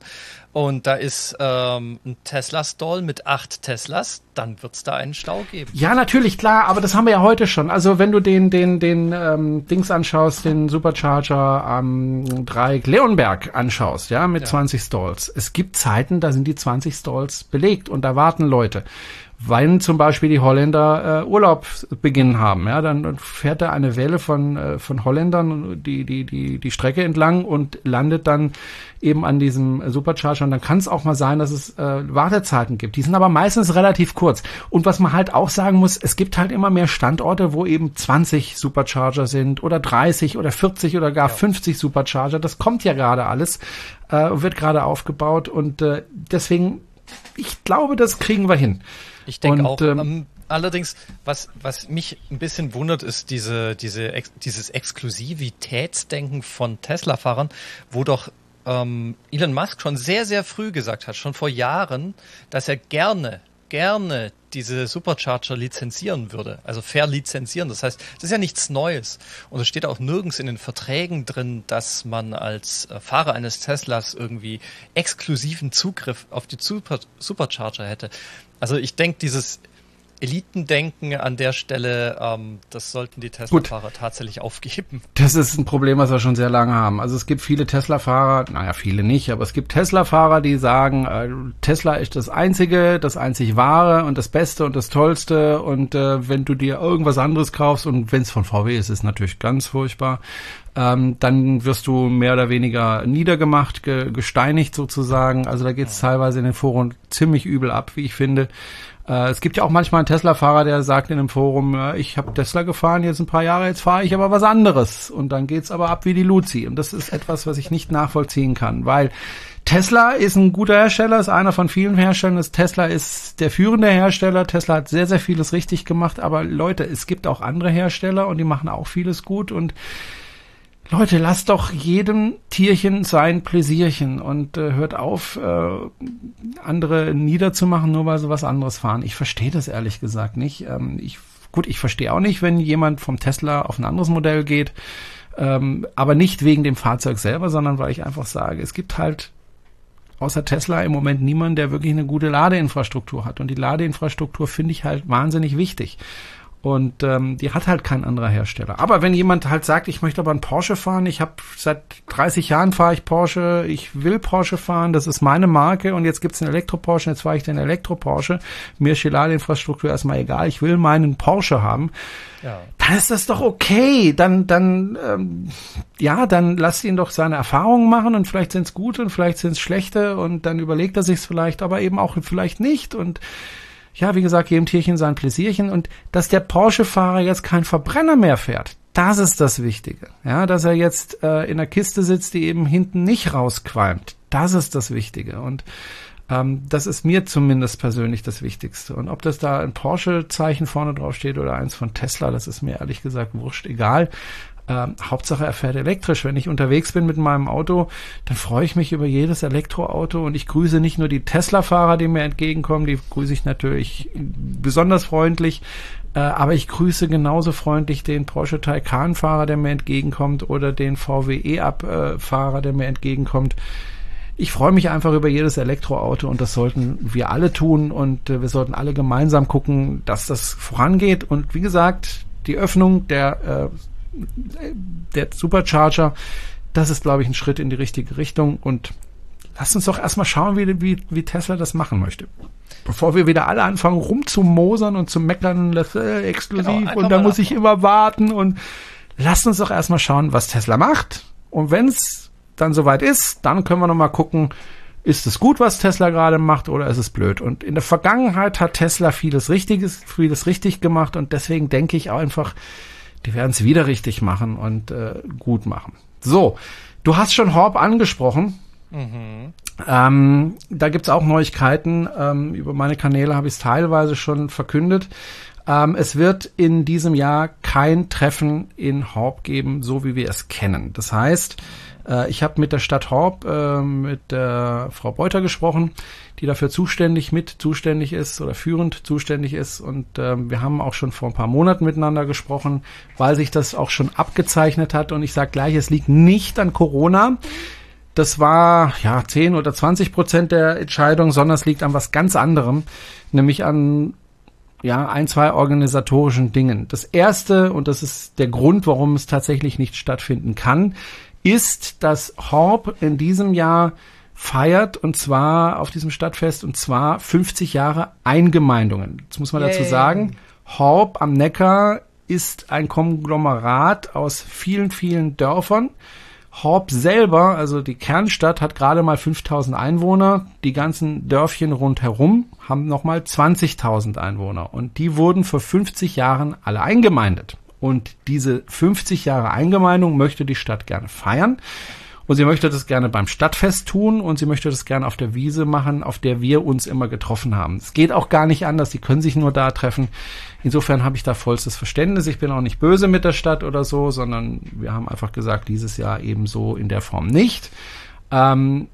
und da ist ähm, ein Tesla-Stall mit acht Teslas, dann wird es da einen Stau geben. Ja, natürlich, klar, aber das haben wir ja heute schon. Also wenn du den, den, den ähm, Dings anschaust, den Supercharger am ähm, Dreieck Leonberg anschaust, ja, mit ja. 20 Stalls. Es gibt Zeiten, da sind die 20 Stalls belegt und da warten Leute. Wenn zum Beispiel die Holländer äh, Urlaubsbeginn haben, ja, dann fährt da eine Welle von, äh, von Holländern die, die, die, die Strecke entlang und landet dann eben an diesem Supercharger. Und dann kann es auch mal sein, dass es äh, Wartezeiten gibt. Die sind aber meistens relativ kurz. Und was man halt auch sagen muss, es gibt halt immer mehr Standorte, wo eben 20 Supercharger sind oder 30 oder 40 oder gar ja. 50 Supercharger. Das kommt ja gerade alles, äh, wird gerade aufgebaut und äh, deswegen, ich glaube, das kriegen wir hin. Ich denke auch. Ähm, ähm, allerdings, was, was mich ein bisschen wundert, ist diese, diese, ex, dieses Exklusivitätsdenken von Tesla-Fahrern, wo doch ähm, Elon Musk schon sehr, sehr früh gesagt hat, schon vor Jahren, dass er gerne, gerne diese Supercharger lizenzieren würde, also verlizenzieren. Das heißt, das ist ja nichts Neues. Und es steht auch nirgends in den Verträgen drin, dass man als äh, Fahrer eines Teslas irgendwie exklusiven Zugriff auf die Super Supercharger hätte. Also ich denke, dieses Elitendenken an der Stelle, ähm, das sollten die Tesla-Fahrer tatsächlich aufgeben. Das ist ein Problem, was wir schon sehr lange haben. Also es gibt viele Tesla-Fahrer, naja, viele nicht, aber es gibt Tesla-Fahrer, die sagen, äh, Tesla ist das Einzige, das einzig Wahre und das Beste und das Tollste und äh, wenn du dir irgendwas anderes kaufst und wenn es von VW ist, ist natürlich ganz furchtbar, ähm, dann wirst du mehr oder weniger niedergemacht, ge gesteinigt sozusagen. Also da geht es teilweise in den Foren ziemlich übel ab, wie ich finde. Äh, es gibt ja auch manchmal einen Tesla-Fahrer, der sagt in einem Forum, äh, ich habe Tesla gefahren jetzt ein paar Jahre, jetzt fahre ich aber was anderes. Und dann geht's aber ab wie die Luzi. Und das ist etwas, was ich nicht nachvollziehen kann, weil Tesla ist ein guter Hersteller, ist einer von vielen Herstellern. Tesla ist der führende Hersteller. Tesla hat sehr, sehr vieles richtig gemacht. Aber Leute, es gibt auch andere Hersteller und die machen auch vieles gut. Und Leute, lasst doch jedem Tierchen sein Pläsierchen und äh, hört auf, äh, andere niederzumachen, nur weil sie was anderes fahren. Ich verstehe das ehrlich gesagt nicht. Ähm, ich, gut, ich verstehe auch nicht, wenn jemand vom Tesla auf ein anderes Modell geht, ähm, aber nicht wegen dem Fahrzeug selber, sondern weil ich einfach sage, es gibt halt außer Tesla im Moment niemanden, der wirklich eine gute Ladeinfrastruktur hat. Und die Ladeinfrastruktur finde ich halt wahnsinnig wichtig. Und ähm, die hat halt kein anderer Hersteller. Aber wenn jemand halt sagt, ich möchte aber einen Porsche fahren, ich habe seit 30 Jahren fahre ich Porsche, ich will Porsche fahren, das ist meine Marke und jetzt gibt's einen Elektro-Porsche, jetzt fahre ich den Elektro-Porsche, mir ist die Ladeinfrastruktur erstmal egal, ich will meinen Porsche haben, ja. dann ist das doch okay. Dann, dann, ähm, ja, dann lasst ihn doch seine Erfahrungen machen und vielleicht sind's gute und vielleicht sind's schlechte und dann überlegt er sich's vielleicht, aber eben auch vielleicht nicht und ja, wie gesagt, jedem Tierchen sein Pläsierchen und dass der Porsche-Fahrer jetzt kein Verbrenner mehr fährt, das ist das Wichtige. Ja, dass er jetzt äh, in der Kiste sitzt, die eben hinten nicht rausqualmt, das ist das Wichtige und ähm, das ist mir zumindest persönlich das Wichtigste. Und ob das da ein Porsche-Zeichen vorne drauf steht oder eins von Tesla, das ist mir ehrlich gesagt wurscht, egal. Ähm, Hauptsache er fährt elektrisch. Wenn ich unterwegs bin mit meinem Auto, dann freue ich mich über jedes Elektroauto und ich grüße nicht nur die Tesla-Fahrer, die mir entgegenkommen, die grüße ich natürlich besonders freundlich, äh, aber ich grüße genauso freundlich den Porsche Taycan-Fahrer, der mir entgegenkommt oder den VW E-Up-Fahrer, der mir entgegenkommt. Ich freue mich einfach über jedes Elektroauto und das sollten wir alle tun und äh, wir sollten alle gemeinsam gucken, dass das vorangeht. Und wie gesagt, die Öffnung der äh, der Supercharger, das ist, glaube ich, ein Schritt in die richtige Richtung. Und lasst uns doch erstmal schauen, wie, wie, wie Tesla das machen möchte. Bevor wir wieder alle anfangen rumzumosern und zu meckern, das äh, exklusiv genau, und da muss ich immer warten. Und lasst uns doch erstmal schauen, was Tesla macht. Und wenn es dann soweit ist, dann können wir nochmal gucken, ist es gut, was Tesla gerade macht oder ist es blöd? Und in der Vergangenheit hat Tesla vieles Richtiges, vieles richtig gemacht. Und deswegen denke ich auch einfach, die werden es wieder richtig machen und äh, gut machen. So, du hast schon Horb angesprochen. Mhm. Ähm, da gibt's auch Neuigkeiten. Ähm, über meine Kanäle habe ich es teilweise schon verkündet. Ähm, es wird in diesem Jahr kein Treffen in Horb geben, so wie wir es kennen. Das heißt, äh, ich habe mit der Stadt Horb, äh, mit der Frau Beuter gesprochen die dafür zuständig, mit zuständig ist oder führend zuständig ist. Und ähm, wir haben auch schon vor ein paar Monaten miteinander gesprochen, weil sich das auch schon abgezeichnet hat. Und ich sage gleich, es liegt nicht an Corona. Das war ja 10 oder 20 Prozent der Entscheidung, sondern es liegt an was ganz anderem, nämlich an ja, ein, zwei organisatorischen Dingen. Das erste, und das ist der Grund, warum es tatsächlich nicht stattfinden kann, ist, dass Horb in diesem Jahr feiert und zwar auf diesem Stadtfest und zwar 50 Jahre Eingemeindungen. Jetzt muss man Yay. dazu sagen, Horb am Neckar ist ein Konglomerat aus vielen, vielen Dörfern. Horb selber, also die Kernstadt, hat gerade mal 5000 Einwohner. Die ganzen Dörfchen rundherum haben nochmal 20.000 Einwohner. Und die wurden vor 50 Jahren alle eingemeindet. Und diese 50 Jahre Eingemeindung möchte die Stadt gerne feiern. Und sie möchte das gerne beim Stadtfest tun und sie möchte das gerne auf der Wiese machen, auf der wir uns immer getroffen haben. Es geht auch gar nicht anders, sie können sich nur da treffen. Insofern habe ich da vollstes Verständnis. Ich bin auch nicht böse mit der Stadt oder so, sondern wir haben einfach gesagt, dieses Jahr ebenso in der Form nicht. Ähm,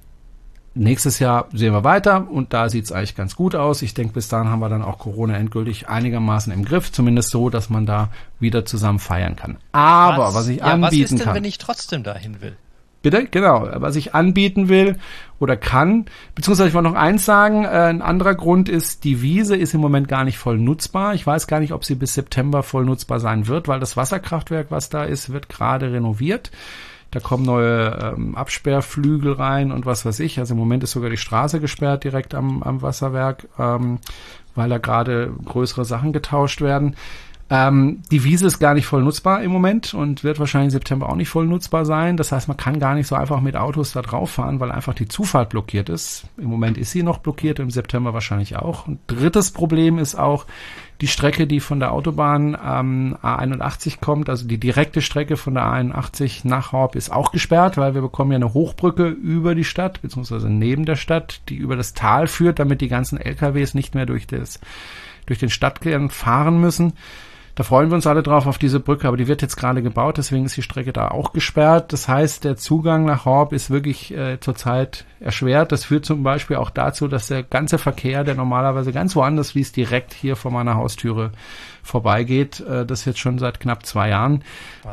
nächstes Jahr sehen wir weiter und da sieht es eigentlich ganz gut aus. Ich denke, bis dahin haben wir dann auch Corona endgültig einigermaßen im Griff, zumindest so, dass man da wieder zusammen feiern kann. Aber was, was ich ja, anbieten kann. Was ist denn, kann, wenn ich trotzdem dahin will? Bitte? Genau. Was ich anbieten will oder kann. Beziehungsweise ich wollte noch eins sagen. Äh, ein anderer Grund ist, die Wiese ist im Moment gar nicht voll nutzbar. Ich weiß gar nicht, ob sie bis September voll nutzbar sein wird, weil das Wasserkraftwerk, was da ist, wird gerade renoviert. Da kommen neue ähm, Absperrflügel rein und was weiß ich. Also im Moment ist sogar die Straße gesperrt direkt am, am Wasserwerk, ähm, weil da gerade größere Sachen getauscht werden. Ähm, die Wiese ist gar nicht voll nutzbar im Moment und wird wahrscheinlich im September auch nicht voll nutzbar sein. Das heißt, man kann gar nicht so einfach mit Autos da drauf fahren, weil einfach die Zufahrt blockiert ist. Im Moment ist sie noch blockiert, im September wahrscheinlich auch. Und drittes Problem ist auch die Strecke, die von der Autobahn ähm, A81 kommt, also die direkte Strecke von der A81 nach Horb ist auch gesperrt, weil wir bekommen ja eine Hochbrücke über die Stadt, beziehungsweise neben der Stadt, die über das Tal führt, damit die ganzen LKWs nicht mehr durch das durch den Stadtkern fahren müssen. Da freuen wir uns alle drauf auf diese Brücke, aber die wird jetzt gerade gebaut, deswegen ist die Strecke da auch gesperrt. Das heißt, der Zugang nach Horb ist wirklich äh, zurzeit erschwert. Das führt zum Beispiel auch dazu, dass der ganze Verkehr, der normalerweise ganz woanders fließt, direkt hier vor meiner Haustüre vorbeigeht. Äh, das jetzt schon seit knapp zwei Jahren,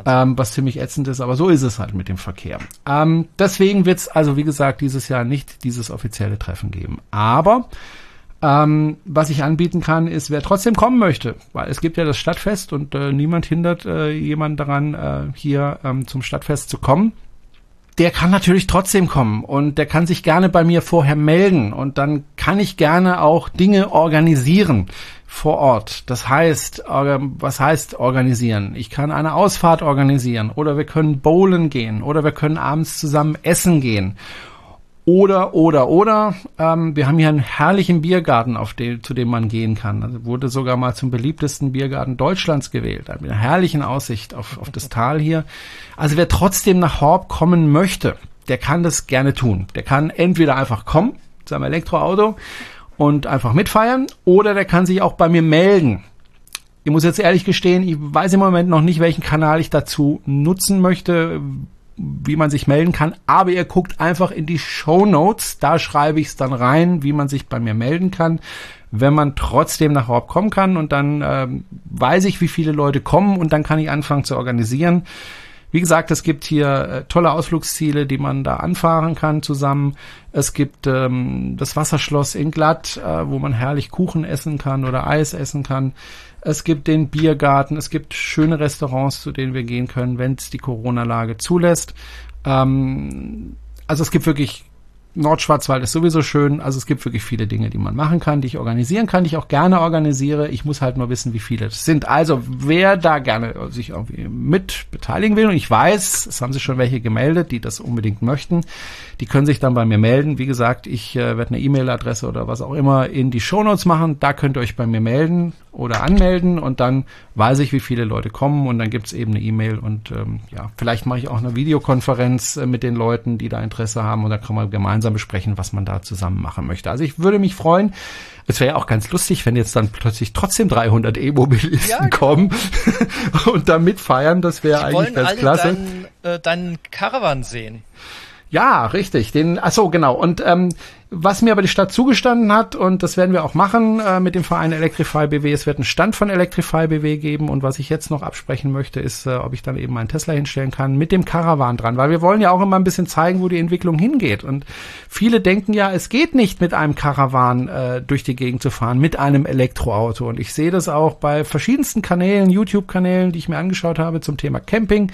ähm, was ziemlich ätzend ist, aber so ist es halt mit dem Verkehr. Ähm, deswegen wird es also, wie gesagt, dieses Jahr nicht dieses offizielle Treffen geben. Aber ähm, was ich anbieten kann, ist, wer trotzdem kommen möchte, weil es gibt ja das Stadtfest und äh, niemand hindert äh, jemanden daran, äh, hier ähm, zum Stadtfest zu kommen. Der kann natürlich trotzdem kommen und der kann sich gerne bei mir vorher melden und dann kann ich gerne auch Dinge organisieren vor Ort. Das heißt, was heißt organisieren? Ich kann eine Ausfahrt organisieren oder wir können bowlen gehen oder wir können abends zusammen essen gehen oder, oder, oder, ähm, wir haben hier einen herrlichen Biergarten, auf den, zu dem man gehen kann. Also wurde sogar mal zum beliebtesten Biergarten Deutschlands gewählt. Mit einer herrlichen Aussicht auf, auf das Tal hier. Also wer trotzdem nach Horb kommen möchte, der kann das gerne tun. Der kann entweder einfach kommen, seinem Elektroauto, und einfach mitfeiern, oder der kann sich auch bei mir melden. Ich muss jetzt ehrlich gestehen, ich weiß im Moment noch nicht, welchen Kanal ich dazu nutzen möchte, wie man sich melden kann, aber ihr guckt einfach in die Show Notes, da schreibe ich es dann rein, wie man sich bei mir melden kann, wenn man trotzdem nach Horb kommen kann und dann ähm, weiß ich, wie viele Leute kommen und dann kann ich anfangen zu organisieren. Wie gesagt, es gibt hier äh, tolle Ausflugsziele, die man da anfahren kann zusammen. Es gibt ähm, das Wasserschloss in Glatt, äh, wo man herrlich Kuchen essen kann oder Eis essen kann. Es gibt den Biergarten, es gibt schöne Restaurants, zu denen wir gehen können, wenn es die Corona-Lage zulässt. Ähm, also es gibt wirklich Nordschwarzwald ist sowieso schön. Also es gibt wirklich viele Dinge, die man machen kann, die ich organisieren kann, die ich auch gerne organisiere. Ich muss halt nur wissen, wie viele es sind. Also wer da gerne sich irgendwie mit beteiligen will, und ich weiß, es haben sich schon welche gemeldet, die das unbedingt möchten, die können sich dann bei mir melden. Wie gesagt, ich äh, werde eine E-Mail-Adresse oder was auch immer in die Shownotes machen. Da könnt ihr euch bei mir melden oder anmelden und dann weiß ich, wie viele Leute kommen und dann gibt's eben eine E-Mail und ähm, ja, vielleicht mache ich auch eine Videokonferenz äh, mit den Leuten, die da Interesse haben und dann kann man gemeinsam besprechen, was man da zusammen machen möchte. Also ich würde mich freuen. Es wäre ja auch ganz lustig, wenn jetzt dann plötzlich trotzdem 300 E-Mobilisten ja, genau. kommen und da mitfeiern. Das wäre eigentlich ganz klasse. Deinen, äh, deinen Caravan sehen. Ja, richtig. Den, ach so, genau. Und ähm, was mir aber die Stadt zugestanden hat, und das werden wir auch machen äh, mit dem Verein Electrify BW, es wird einen Stand von Electrify BW geben. Und was ich jetzt noch absprechen möchte, ist, äh, ob ich dann eben meinen Tesla hinstellen kann mit dem Caravan dran, weil wir wollen ja auch immer ein bisschen zeigen, wo die Entwicklung hingeht. Und viele denken ja, es geht nicht mit einem Caravan äh, durch die Gegend zu fahren, mit einem Elektroauto. Und ich sehe das auch bei verschiedensten Kanälen, YouTube-Kanälen, die ich mir angeschaut habe zum Thema Camping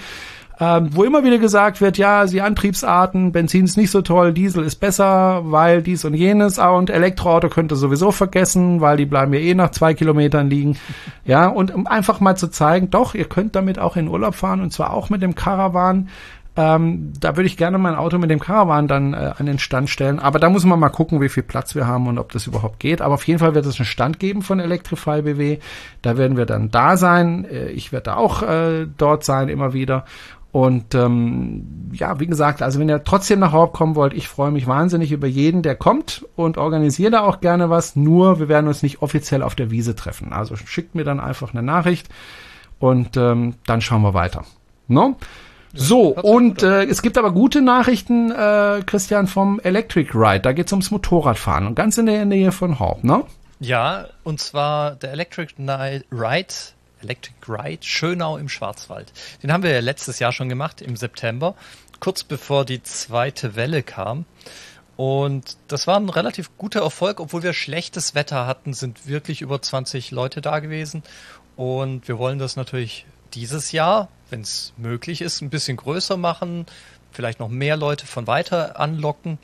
ähm, wo immer wieder gesagt wird, ja, die Antriebsarten, Benzin ist nicht so toll, Diesel ist besser, weil dies und jenes, ah, und Elektroauto könnte sowieso vergessen, weil die bleiben ja eh nach zwei Kilometern liegen. Ja, und um einfach mal zu zeigen, doch, ihr könnt damit auch in Urlaub fahren und zwar auch mit dem Caravan. Ähm, da würde ich gerne mein Auto mit dem Caravan dann äh, an den Stand stellen. Aber da muss man mal gucken, wie viel Platz wir haben und ob das überhaupt geht. Aber auf jeden Fall wird es einen Stand geben von Electrify BW. Da werden wir dann da sein. Äh, ich werde auch äh, dort sein immer wieder. Und ähm, ja, wie gesagt, also wenn ihr trotzdem nach Haupt kommen wollt, ich freue mich wahnsinnig über jeden, der kommt und organisiere da auch gerne was. Nur wir werden uns nicht offiziell auf der Wiese treffen. Also schickt mir dann einfach eine Nachricht und ähm, dann schauen wir weiter. No? so, und äh, es gibt aber gute Nachrichten, äh, Christian, vom Electric Ride. Da geht es ums Motorradfahren und ganz in der Nähe von Haupt, ne? Ja, und zwar der Electric Ride, Electric Ride Schönau im Schwarzwald. Den haben wir ja letztes Jahr schon gemacht, im September, kurz bevor die zweite Welle kam. Und das war ein relativ guter Erfolg, obwohl wir schlechtes Wetter hatten, sind wirklich über 20 Leute da gewesen. Und wir wollen das natürlich dieses Jahr, wenn es möglich ist, ein bisschen größer machen, vielleicht noch mehr Leute von weiter anlocken.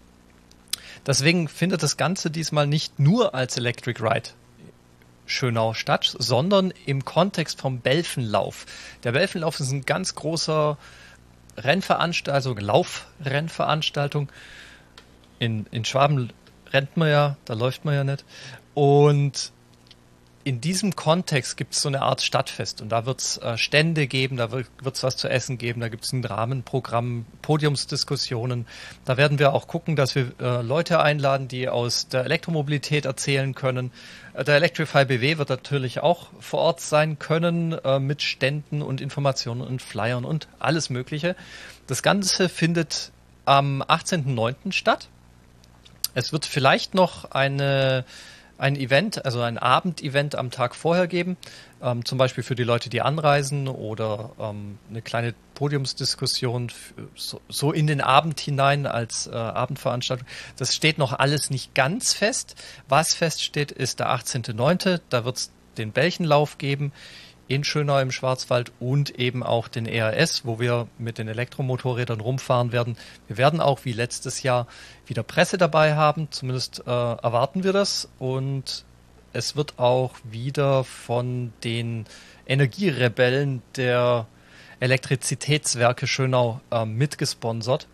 Deswegen findet das Ganze diesmal nicht nur als Electric Ride Schönau statt, sondern im Kontext vom Belfenlauf. Der Belfenlauf ist ein ganz großer Rennveranstaltung, Laufrennveranstaltung. In, in Schwaben rennt man ja, da läuft man ja nicht. Und in diesem Kontext gibt es so eine Art Stadtfest und da wird es äh, Stände geben, da wird es was zu essen geben, da gibt es ein Rahmenprogramm, Podiumsdiskussionen. Da werden wir auch gucken, dass wir äh, Leute einladen, die aus der Elektromobilität erzählen können. Äh, der Electrify BW wird natürlich auch vor Ort sein können äh, mit Ständen und Informationen und Flyern und alles Mögliche. Das Ganze findet am 18.09. statt. Es wird vielleicht noch eine ein Event, also ein Abendevent am Tag vorher geben, ähm, zum Beispiel für die Leute, die anreisen oder ähm, eine kleine Podiumsdiskussion so, so, in den Abend hinein als äh, Abendveranstaltung. Das steht noch alles nicht ganz fest. Was feststeht, ist der 18.09. Da wird es den Bällchenlauf geben in Schönau im Schwarzwald und eben auch den ERS, wo wir mit den Elektromotorrädern rumfahren werden. Wir werden auch wie letztes Jahr wieder Presse dabei haben, zumindest äh, erwarten wir das. Und es wird auch wieder von den Energierebellen der Elektrizitätswerke Schönau äh, mitgesponsert.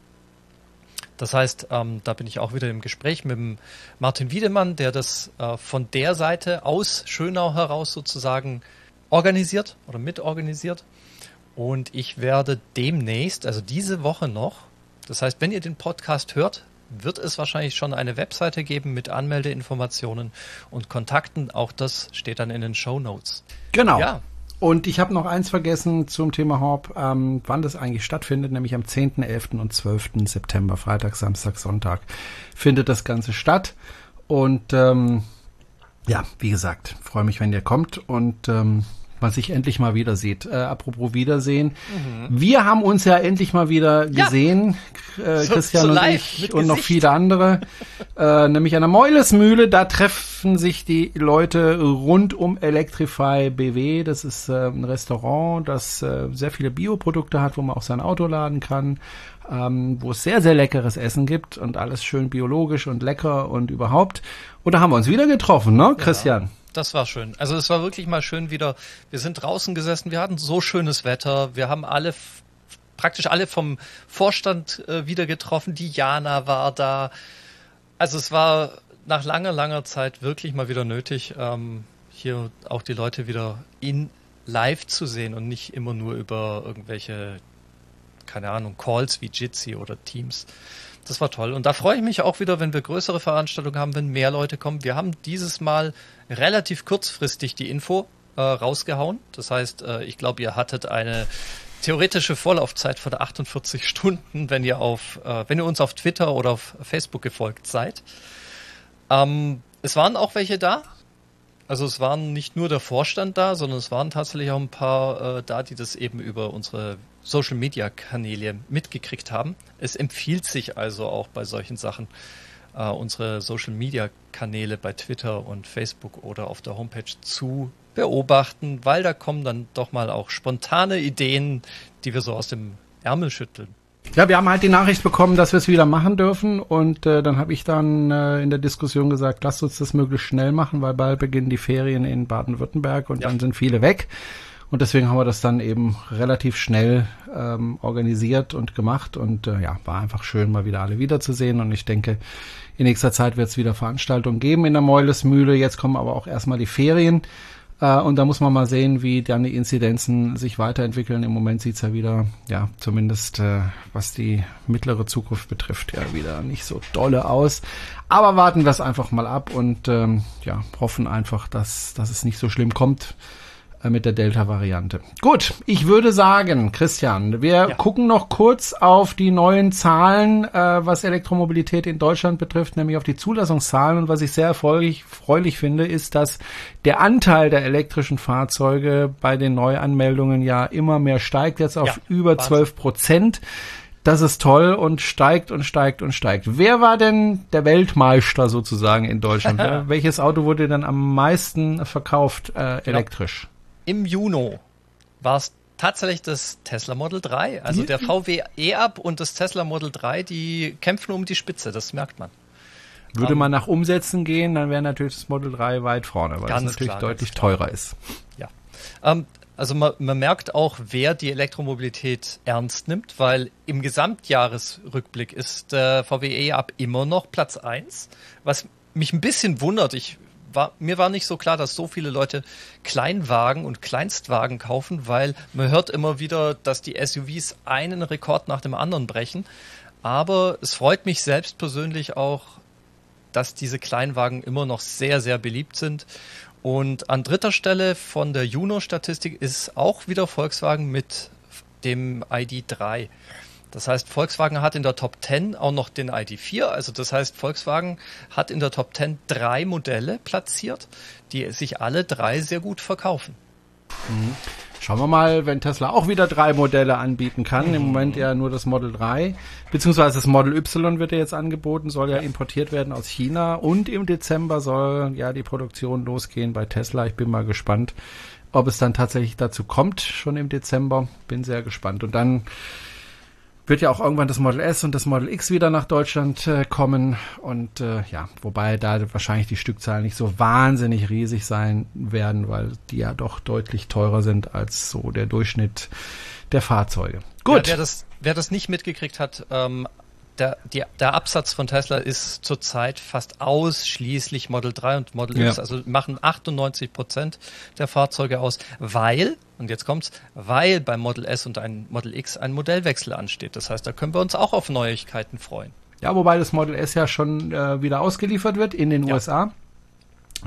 Das heißt, ähm, da bin ich auch wieder im Gespräch mit dem Martin Wiedemann, der das äh, von der Seite aus Schönau heraus sozusagen organisiert oder mitorganisiert. Und ich werde demnächst, also diese Woche noch, das heißt, wenn ihr den Podcast hört, wird es wahrscheinlich schon eine Webseite geben mit Anmeldeinformationen und Kontakten. Auch das steht dann in den Show Notes. Genau. Ja. Und ich habe noch eins vergessen zum Thema Hop, ähm, wann das eigentlich stattfindet, nämlich am 10., 11. und 12. September, Freitag, Samstag, Sonntag, findet das Ganze statt. Und ähm, ja, wie gesagt, freue mich, wenn ihr kommt und ähm, man sich endlich mal wieder sieht. Äh, apropos Wiedersehen. Mhm. Wir haben uns ja endlich mal wieder gesehen, ja. äh, Christian so, und ich und noch viele andere. äh, nämlich an der Meulesmühle. Da treffen sich die Leute rund um Electrify BW. Das ist äh, ein Restaurant, das äh, sehr viele Bioprodukte hat, wo man auch sein Auto laden kann. Ähm, wo es sehr, sehr leckeres Essen gibt und alles schön biologisch und lecker und überhaupt. Und da haben wir uns wieder getroffen, ne, Christian? Das war schön. Also es war wirklich mal schön wieder. Wir sind draußen gesessen, wir hatten so schönes Wetter, wir haben alle praktisch alle vom Vorstand äh, wieder getroffen. Die Jana war da. Also es war nach langer, langer Zeit wirklich mal wieder nötig, ähm, hier auch die Leute wieder in live zu sehen und nicht immer nur über irgendwelche, keine Ahnung, Calls wie Jitsi oder Teams. Das war toll. Und da freue ich mich auch wieder, wenn wir größere Veranstaltungen haben, wenn mehr Leute kommen. Wir haben dieses Mal relativ kurzfristig die Info äh, rausgehauen. Das heißt, äh, ich glaube, ihr hattet eine theoretische Vorlaufzeit von 48 Stunden, wenn ihr auf, äh, wenn ihr uns auf Twitter oder auf Facebook gefolgt seid. Ähm, es waren auch welche da. Also es waren nicht nur der Vorstand da, sondern es waren tatsächlich auch ein paar äh, da, die das eben über unsere Social Media Kanäle mitgekriegt haben. Es empfiehlt sich also auch bei solchen Sachen, äh, unsere Social Media Kanäle bei Twitter und Facebook oder auf der Homepage zu beobachten, weil da kommen dann doch mal auch spontane Ideen, die wir so aus dem Ärmel schütteln. Ja, wir haben halt die Nachricht bekommen, dass wir es wieder machen dürfen und äh, dann habe ich dann äh, in der Diskussion gesagt, lasst uns das möglichst schnell machen, weil bald beginnen die Ferien in Baden-Württemberg und ja. dann sind viele weg. Und deswegen haben wir das dann eben relativ schnell ähm, organisiert und gemacht und äh, ja, war einfach schön, mal wieder alle wiederzusehen. Und ich denke, in nächster Zeit wird es wieder Veranstaltungen geben in der Meulesmühle. Jetzt kommen aber auch erstmal die Ferien. Äh, und da muss man mal sehen, wie dann die Inzidenzen sich weiterentwickeln. Im Moment sieht's ja wieder, ja, zumindest äh, was die mittlere Zukunft betrifft, ja wieder nicht so dolle aus. Aber warten wir es einfach mal ab und ähm, ja, hoffen einfach, dass, dass es nicht so schlimm kommt. Äh, mit der Delta-Variante. Gut, ich würde sagen, Christian, wir ja. gucken noch kurz auf die neuen Zahlen, äh, was Elektromobilität in Deutschland betrifft, nämlich auf die Zulassungszahlen. Und was ich sehr erfreulich, finde, ist, dass der Anteil der elektrischen Fahrzeuge bei den Neuanmeldungen ja immer mehr steigt, jetzt auf ja, über zwölf Prozent. Das ist toll und steigt und steigt und steigt. Wer war denn der Weltmeister sozusagen in Deutschland? Welches Auto wurde dann am meisten verkauft äh, elektrisch? Im Juni war es tatsächlich das Tesla Model 3. Also der VW E-Up und das Tesla Model 3, die kämpfen um die Spitze, das merkt man. Würde um, man nach Umsätzen gehen, dann wäre natürlich das Model 3 weit vorne, weil es natürlich klar, deutlich teurer ist. Ja. Ähm, also man, man, merkt auch, wer die Elektromobilität ernst nimmt, weil im Gesamtjahresrückblick ist der VW E-Up immer noch Platz 1, was mich ein bisschen wundert. Ich war, mir war nicht so klar, dass so viele Leute Kleinwagen und Kleinstwagen kaufen, weil man hört immer wieder, dass die SUVs einen Rekord nach dem anderen brechen. Aber es freut mich selbst persönlich auch, dass diese Kleinwagen immer noch sehr, sehr beliebt sind. Und an dritter Stelle von der Juno-Statistik ist auch wieder Volkswagen mit dem ID3. Das heißt, Volkswagen hat in der Top 10 auch noch den ID4. Also das heißt, Volkswagen hat in der Top 10 drei Modelle platziert, die sich alle drei sehr gut verkaufen. Mhm. Schauen wir mal, wenn Tesla auch wieder drei Modelle anbieten kann. Mhm. Im Moment ja nur das Model 3, beziehungsweise das Model Y wird ja jetzt angeboten, soll ja importiert werden aus China und im Dezember soll ja die Produktion losgehen bei Tesla. Ich bin mal gespannt, ob es dann tatsächlich dazu kommt, schon im Dezember. Bin sehr gespannt. Und dann wird ja auch irgendwann das Model S und das Model X wieder nach Deutschland äh, kommen. Und äh, ja, wobei da wahrscheinlich die Stückzahlen nicht so wahnsinnig riesig sein werden, weil die ja doch deutlich teurer sind als so der Durchschnitt der Fahrzeuge. Gut. Ja, wer, das, wer das nicht mitgekriegt hat, ähm, der, die, der Absatz von Tesla ist zurzeit fast ausschließlich Model 3 und Model ja. X, also machen 98 Prozent der Fahrzeuge aus, weil, und jetzt kommt's, weil beim Model S und ein Model X ein Modellwechsel ansteht. Das heißt, da können wir uns auch auf Neuigkeiten freuen. Ja, wobei das Model S ja schon äh, wieder ausgeliefert wird in den ja. USA.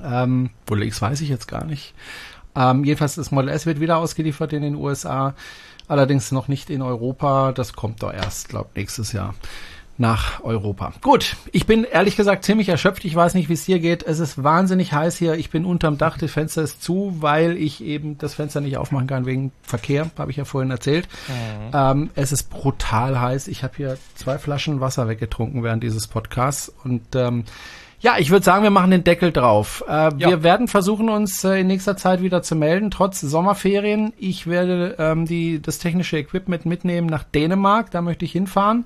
Ähm, Model X weiß ich jetzt gar nicht. Ähm, jedenfalls das Model S wird wieder ausgeliefert in den USA, allerdings noch nicht in Europa. Das kommt doch erst, glaube nächstes Jahr nach Europa. Gut, ich bin ehrlich gesagt ziemlich erschöpft. Ich weiß nicht, wie es dir geht. Es ist wahnsinnig heiß hier. Ich bin unterm Dach, das Fenster ist zu, weil ich eben das Fenster nicht aufmachen kann wegen Verkehr, habe ich ja vorhin erzählt. Mhm. Ähm, es ist brutal heiß. Ich habe hier zwei Flaschen Wasser weggetrunken während dieses Podcasts und ähm, ja, ich würde sagen, wir machen den Deckel drauf. Äh, ja. Wir werden versuchen, uns äh, in nächster Zeit wieder zu melden, trotz Sommerferien. Ich werde ähm, die, das technische Equipment mitnehmen nach Dänemark. Da möchte ich hinfahren,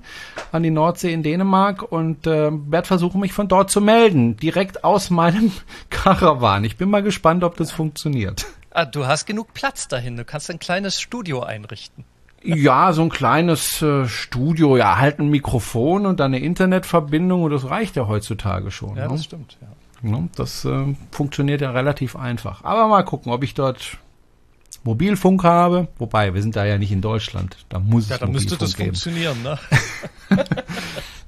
an die Nordsee in Dänemark und äh, werde versuchen, mich von dort zu melden, direkt aus meinem Karawan. Ich bin mal gespannt, ob das funktioniert. Ah, du hast genug Platz dahin. Du kannst ein kleines Studio einrichten. Ja, so ein kleines äh, Studio, ja, halt ein Mikrofon und dann eine Internetverbindung und das reicht ja heutzutage schon. Ja, ne? das stimmt, ja. ja das äh, funktioniert ja relativ einfach. Aber mal gucken, ob ich dort Mobilfunk habe. Wobei, wir sind da ja nicht in Deutschland. Da muss ja, es Ja, dann müsste das geben. funktionieren, ne?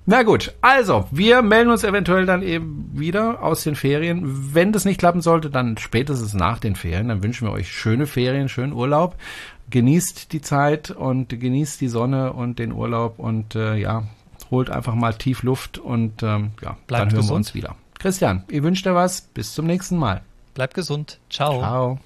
Na gut, also, wir melden uns eventuell dann eben wieder aus den Ferien. Wenn das nicht klappen sollte, dann spätestens nach den Ferien. Dann wünschen wir euch schöne Ferien, schönen Urlaub genießt die Zeit und genießt die Sonne und den Urlaub und äh, ja, holt einfach mal tief Luft und ähm, ja, Bleibt dann hören gesund. wir uns wieder. Christian, ich wünsche dir was. Bis zum nächsten Mal. Bleib gesund. Ciao. Ciao.